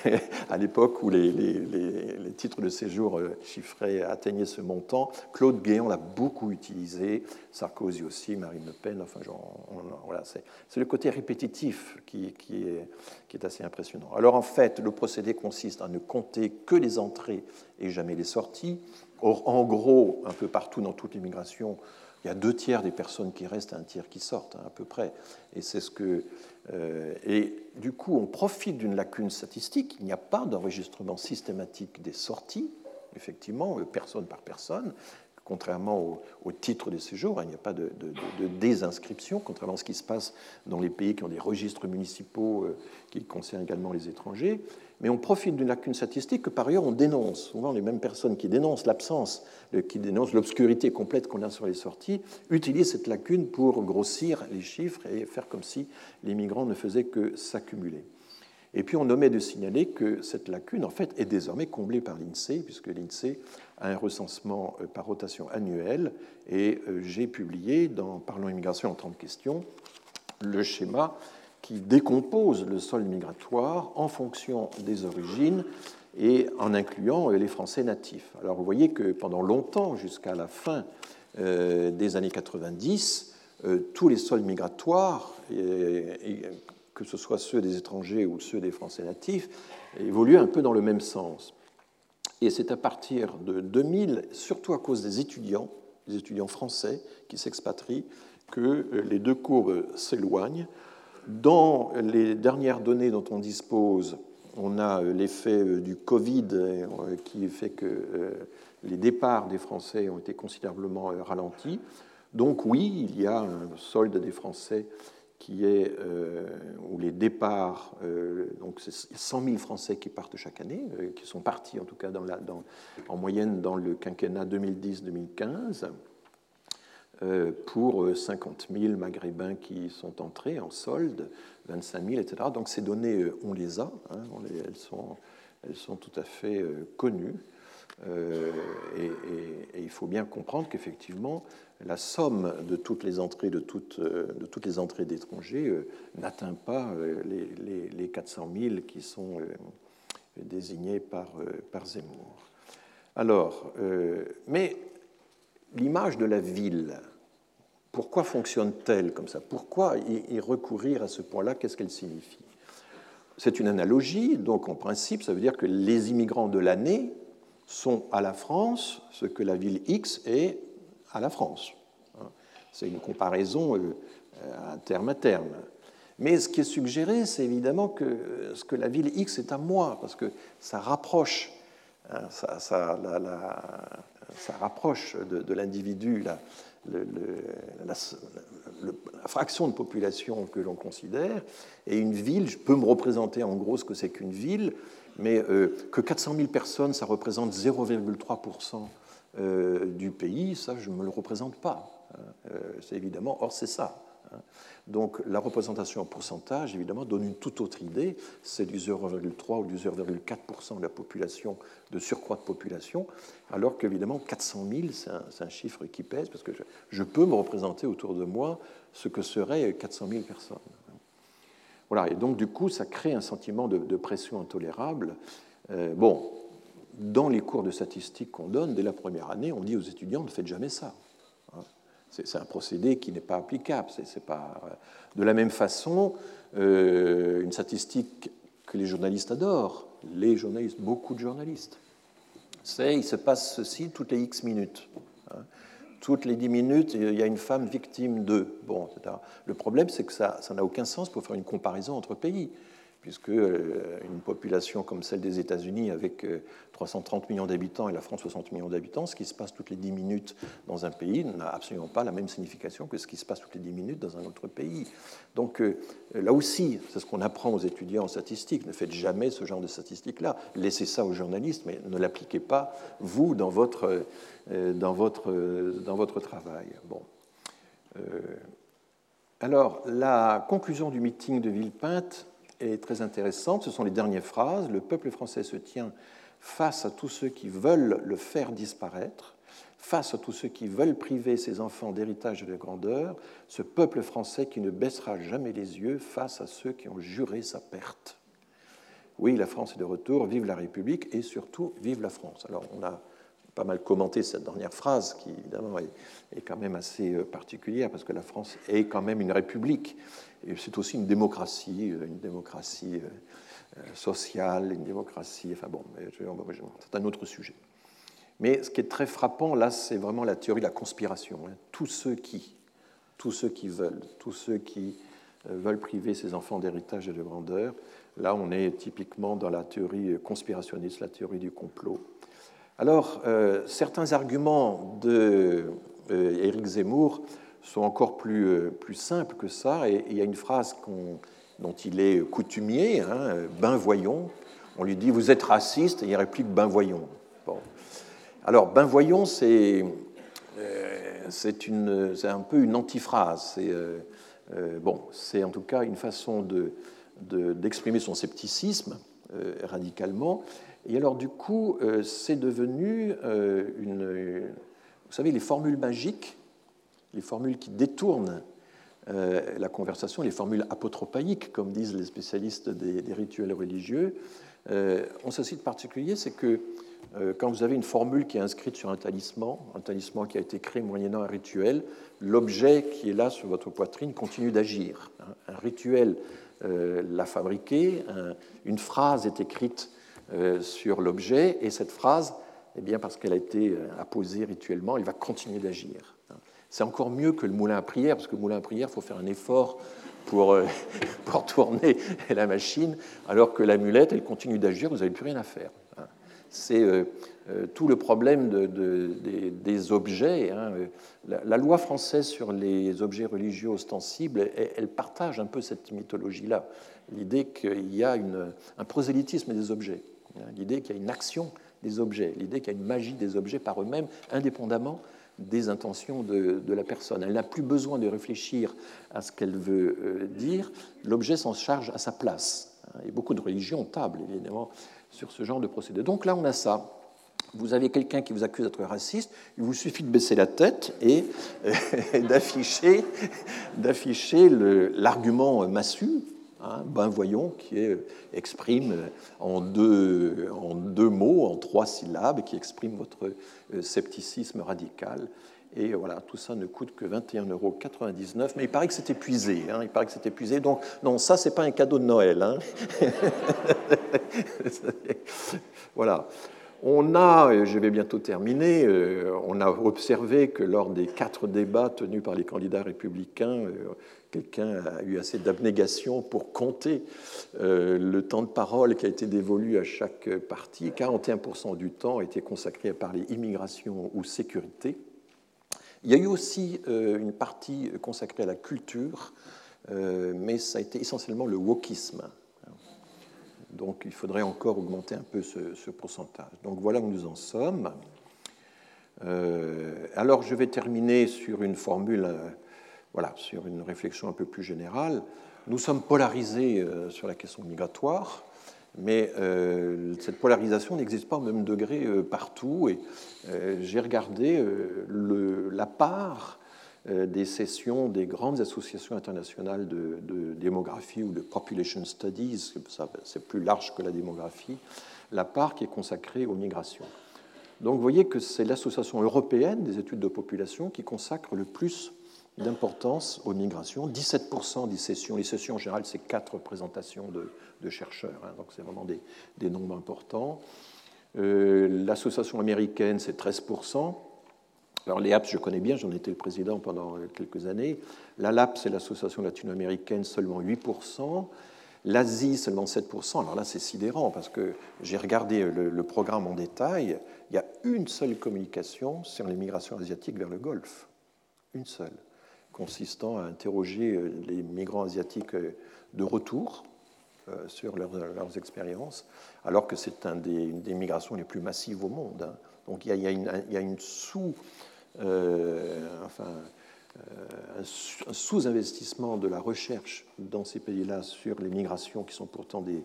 à l'époque où les, titres de séjour euh, chiffrés atteignaient ce montant. Claude Guéant l'a beaucoup utilisé, Sarkozy aussi, Marine Le Pen, enfin, voilà, c'est le côté répétitif qui, est, assez impressionnant. Alors en fait, le procédé consiste à ne compter que les entrées et jamais les sorties. Or, en gros, un peu partout dans toute l'immigration, il y a deux tiers des personnes qui restent et un tiers qui sortent, hein, à peu près. Et c'est ce que. Euh, et du coup, on profite d'une lacune statistique. Il n'y a pas d'enregistrement systématique des sorties, effectivement, euh, personne par personne. Contrairement au, titre de séjour, il n'y a pas de, désinscription, contrairement à ce qui se passe dans les pays qui ont des registres municipaux euh, qui concernent également les étrangers mais on profite d'une lacune statistique que par ailleurs on dénonce. Souvent, les mêmes personnes qui dénoncent l'absence, qui dénoncent l'obscurité complète qu'on a sur les sorties, utilisent cette lacune pour grossir les chiffres et faire comme si les migrants ne faisaient que s'accumuler. Et puis on omet de signaler que cette lacune, en fait, est désormais comblée par l'INSEE, puisque l'INSEE a un recensement euh, par rotation annuelle, et euh, j'ai publié dans Parlons immigration en 30 questions le schéma qui décompose le sol migratoire en fonction des origines et en incluant euh, les Français natifs. Alors vous voyez que pendant longtemps, jusqu'à la fin des années 90, euh, tous les sols migratoires, que ce soit ceux des étrangers ou ceux des Français natifs, évoluaient un peu dans le même sens. Et c'est à partir de 2000, surtout à cause des étudiants, des étudiants français qui s'expatrient, que les deux courbes s'éloignent dans les dernières données dont on dispose, on a euh, l'effet euh, du Covid euh, qui fait que les départs des Français ont été considérablement ralentis. Donc oui, il y a un solde des Français qui est où les départs, donc c'est 100 000 Français qui partent chaque année, qui sont partis en tout cas en moyenne dans le quinquennat 2010-2015. Euh, pour 50 euh, 000 Maghrébins qui sont entrés en solde, 25 000, etc. Donc ces données, euh, on les a, hein, elles, sont, tout à fait connues. Et, il faut bien comprendre qu'effectivement, la somme de toutes les entrées de toutes, toutes les entrées d'étrangers n'atteint pas les, les, 400 000 qui sont désignés par, par Zemmour. Alors, mais l'image de la ville, pourquoi fonctionne-t-elle comme ça? Pourquoi y recourir à ce point-là? Qu'est-ce qu'elle signifie? C'est une analogie, donc en principe, ça veut dire que les immigrants de l'année sont à la France ce que la ville X est à la France. Hein. C'est une comparaison euh, à terme à terme. Mais ce qui est suggéré, c'est évidemment que ce que la ville X est à moi, parce que ça rapproche Hein, ça, rapproche de, l'individu la, la, fraction de population que l'on considère. Et une ville, je peux me représenter en gros ce que c'est qu'une ville, mais euh, que 400 000 personnes, ça représente 0,3% euh, du pays, ça, je ne me le représente pas. Hein. Euh, c'est évidemment, or c'est ça. Hein. Donc la représentation en pourcentage, évidemment, donne une toute autre idée. C'est du 0,3 ou du 0,4% de la population, de surcroît de population, alors qu'évidemment 400 000, c'est un, chiffre qui pèse, parce que je, peux me représenter autour de moi ce que seraient 400 000 personnes. Et donc du coup, ça crée un sentiment de, pression intolérable. Euh, bon, dans les cours de statistiques qu'on donne, dès la première année, on dit aux étudiants ne faites jamais ça. C'est un procédé qui n'est pas applicable. C'est pas... Euh, de la même façon, euh, une statistique que les journalistes adorent, les journalistes, beaucoup de journalistes, c'est il se passe ceci toutes les X minutes. Toutes les 10 minutes, il y a une femme victime de. Bon, Le problème, c'est que ça n'a aucun sens pour faire une comparaison entre pays puisque euh, une population comme celle des États-Unis, avec 330 euh, millions d'habitants et la France 60 millions d'habitants, ce qui se passe toutes les 10 minutes dans un pays n'a absolument pas la même signification que ce qui se passe toutes les 10 minutes dans un autre pays. Donc euh, là aussi, c'est ce qu'on apprend aux étudiants en statistique. Ne faites jamais ce genre de statistiques-là. Laissez ça aux journalistes, mais ne l'appliquez pas, vous, dans votre, dans votre, dans votre travail. Bon. alors, la conclusion du meeting de Villepinte est très intéressante. Ce sont les dernières phrases. Le peuple français se tient face à tous ceux qui veulent le faire disparaître, face à tous ceux qui veulent priver ses enfants d'héritage et de grandeur, ce peuple français qui ne baissera jamais les yeux face à ceux qui ont juré sa perte. Oui, la France est de retour, vive la République et surtout vive la France. Alors on a pas mal commenté cette dernière phrase qui évidemment est, quand même assez euh, particulière parce que la France est quand même une république c'est aussi une démocratie, euh, une démocratie euh, euh, sociale, une démocratie. Enfin bon, c'est un autre sujet. Mais ce qui est très frappant là, c'est vraiment la théorie de la conspiration. Hein. Tous ceux qui, tous ceux qui veulent, tous ceux qui veulent priver ces enfants d'héritage et de grandeur, là, on est typiquement dans la théorie conspirationniste, la théorie du complot. Alors, certains arguments de Zemmour sont encore plus, euh, plus simples que ça. Et il y a une phrase dont il est coutumier, hein, ben voyons. On lui dit Vous êtes raciste, et il réplique Ben voyons. Alors, ben voyons, c'est euh, c'est un peu une antiphrase. C'est euh, bon, en tout cas une façon d'exprimer de, son scepticisme radicalement. Et alors, du coup, c'est devenu une. Vous savez, les formules magiques les formules qui détournent euh, la conversation, les formules apotropaïques, comme disent les spécialistes des, rituels religieux, euh, ont ceci de particulier, c'est que euh, quand vous avez une formule qui est inscrite sur un talisman, un talisman qui a été créé moyennant un rituel, l'objet qui est là sur votre poitrine continue d'agir. Un rituel l'a fabriqué, une phrase est écrite sur l'objet, et cette phrase, eh bien, parce qu'elle a été apposée rituellement, elle va continuer d'agir. C'est encore mieux que le moulin à prière, parce que le moulin à prière, il faut faire un effort pour, euh, pour tourner la machine, alors que l'amulette, elle continue d'agir, vous n'avez plus rien à faire. Hein. C'est euh, euh, tout le problème de, des, objets. Hein. La, loi française sur les objets religieux ostensibles, elle, partage un peu cette mythologie-là. L'idée qu'il y a un prosélytisme des objets, hein. l'idée qu'il y a une action des objets, l'idée qu'il y a une magie des objets par eux-mêmes, indépendamment des intentions de, la personne. Elle n'a plus besoin de réfléchir à ce qu'elle veut euh, dire, l'objet s'en charge à sa place. Et beaucoup de religions tablent évidemment sur ce genre de procédé. Donc là, on a ça. Vous avez quelqu'un qui vous accuse d'être raciste, il vous suffit de baisser la tête et d'afficher, d'afficher l'argument massu, hein, ben voyons, qui exprime en deux, en deux mots, en trois syllabes, qui exprime votre euh, scepticisme radical. Et voilà, tout ça ne coûte que 21,99 euros. Mais il paraît que c'est épuisé. Hein, il paraît que c'est épuisé. Donc, non, ça, c'est pas un cadeau de Noël. Hein. voilà. On a, je vais bientôt terminer, euh, on a observé que lors des quatre débats tenus par les candidats républicains, euh, quelqu'un a eu assez d'abnégation pour compter euh, le temps de parole qui a été dévolu à chaque parti. 41% du temps a été consacré à parler immigration ou sécurité. Il y a eu aussi une partie consacrée à la culture, mais ça a été essentiellement le wokisme. Donc il faudrait encore augmenter un peu ce, pourcentage. Donc voilà où nous en sommes. Euh, alors je vais terminer sur une formule, euh, voilà, sur une réflexion un peu plus générale. Nous sommes polarisés euh, sur la question migratoire, mais cette polarisation n'existe pas au même degré partout. Et j'ai regardé la part euh, des sessions des grandes associations internationales de, démographie ou de population studies, c'est plus large que la démographie, la part qui est consacrée aux migrations. Donc vous voyez que c'est l'association européenne des études de population qui consacre le plus d'importance aux migrations. 17% des sessions, les sessions en général, c'est quatre représentations de, chercheurs, hein, donc c'est vraiment des, nombres importants. Euh, l'association américaine, c'est 13%. Alors les je connais bien, j'en étais le président pendant quelques années. La LAP, c'est l'association latino-américaine, seulement 8%. L'Asie, seulement 7%. Alors là, c'est sidérant parce que j'ai regardé le, programme en détail. Il y a une seule communication sur les migrations asiatiques vers le Golfe. Une seule, consistant à interroger euh, les migrants asiatiques euh, de retour euh, sur leurs, expériences, alors que c'est une des migrations les plus massives au monde. Hein. Donc il y a, une, sous- enfin, un sous-investissement de la recherche dans ces pays-là sur les migrations, qui sont pourtant des,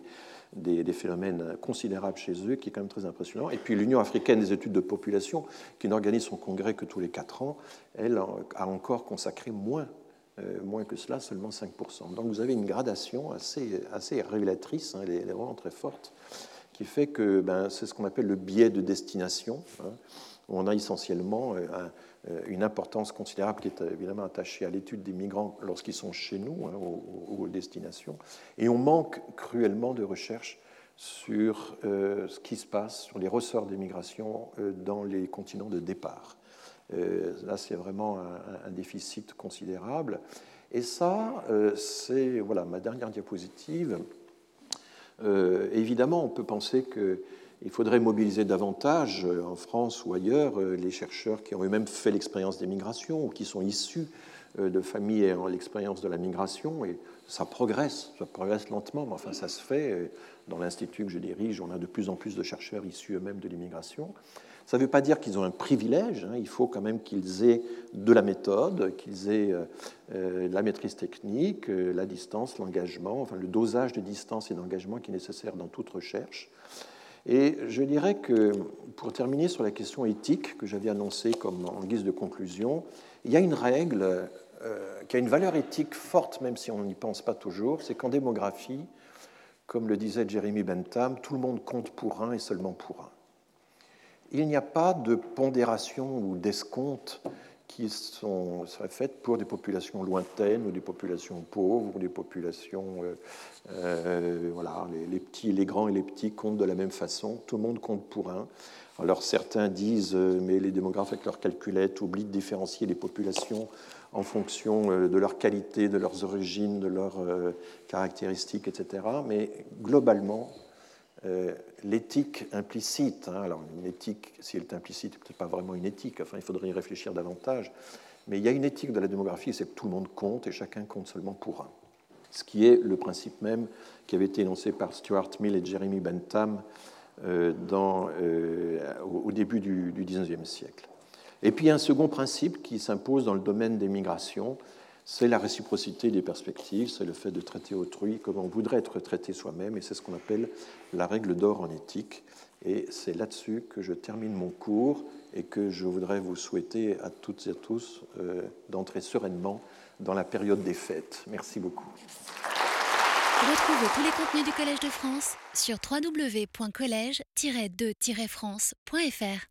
des, phénomènes considérables chez eux, qui est quand même très impressionnant. Et puis l'Union africaine des études de population, qui n'organise son congrès que tous les quatre ans, elle a encore consacré moins, euh, moins que cela, seulement 5%. Donc vous avez une gradation assez, assez révélatrice, hein, elle, est, vraiment très forte, qui fait que ben, c'est ce qu'on appelle le biais de destination. Hein on a essentiellement euh, euh, une importance considérable qui est évidemment attachée à l'étude des migrants lorsqu'ils sont chez nous, hein, aux, destinations, et on manque cruellement de recherche sur euh, ce qui se passe, sur les ressorts des migrations dans les continents de départ. là, c'est vraiment un, déficit considérable. Et ça, c'est voilà, ma dernière diapositive. évidemment, on peut penser que il faudrait mobiliser davantage, euh, en France ou ailleurs, euh, les chercheurs qui ont eux-mêmes fait l'expérience des migrations ou qui sont issus euh, de familles ayant l'expérience de la migration. Et ça progresse, ça progresse lentement, mais enfin ça se fait. Dans l'institut que je dirige, on a de plus en plus de chercheurs issus eux-mêmes de l'immigration. Ça ne veut pas dire qu'ils ont un privilège, hein. il faut quand même qu'ils aient de la méthode, qu'ils aient la maîtrise technique, la distance, l'engagement, enfin le dosage de distance et d'engagement qui est nécessaire dans toute recherche. Et je dirais que, pour terminer sur la question éthique que j'avais annoncée comme en guise de conclusion, il y a une règle euh, qui a une valeur éthique forte, même si on n'y pense pas toujours, c'est qu'en démographie, comme le disait Jeremy Bentham, tout le monde compte pour un et seulement pour un. Il n'y a pas de pondération ou d'escompte qui sont, seraient faites pour des populations lointaines ou des populations pauvres ou des populations. Euh, euh, voilà, les, petits, les grands et les petits comptent de la même façon. Tout le monde compte pour un. Alors certains disent, euh, mais les démographes avec leurs calculettes oublient de différencier les populations en fonction de leur qualité, de leurs origines, de leurs caractéristiques, etc. Mais globalement, euh, l'éthique implicite, hein, alors une éthique, si elle est implicite, peut-être pas vraiment une éthique, enfin il faudrait y réfléchir davantage, mais il y a une éthique de la démographie, c'est que tout le monde compte et chacun compte seulement pour un. Ce qui est le principe même qui avait été énoncé par Stuart Mill et Jeremy Bentham euh, euh, au début du, du 19e siècle. Et puis il y a un second principe qui s'impose dans le domaine des migrations, c'est la réciprocité des perspectives, c'est le fait de traiter autrui comme on voudrait être traité soi-même, et c'est ce qu'on appelle la règle d'or en éthique. Et c'est là-dessus que je termine mon cours et que je voudrais vous souhaiter à toutes et à tous euh, d'entrer sereinement dans la période des fêtes. Merci beaucoup. Retrouvez tous les contenus du Collège de France sur www.colège-2-france.fr.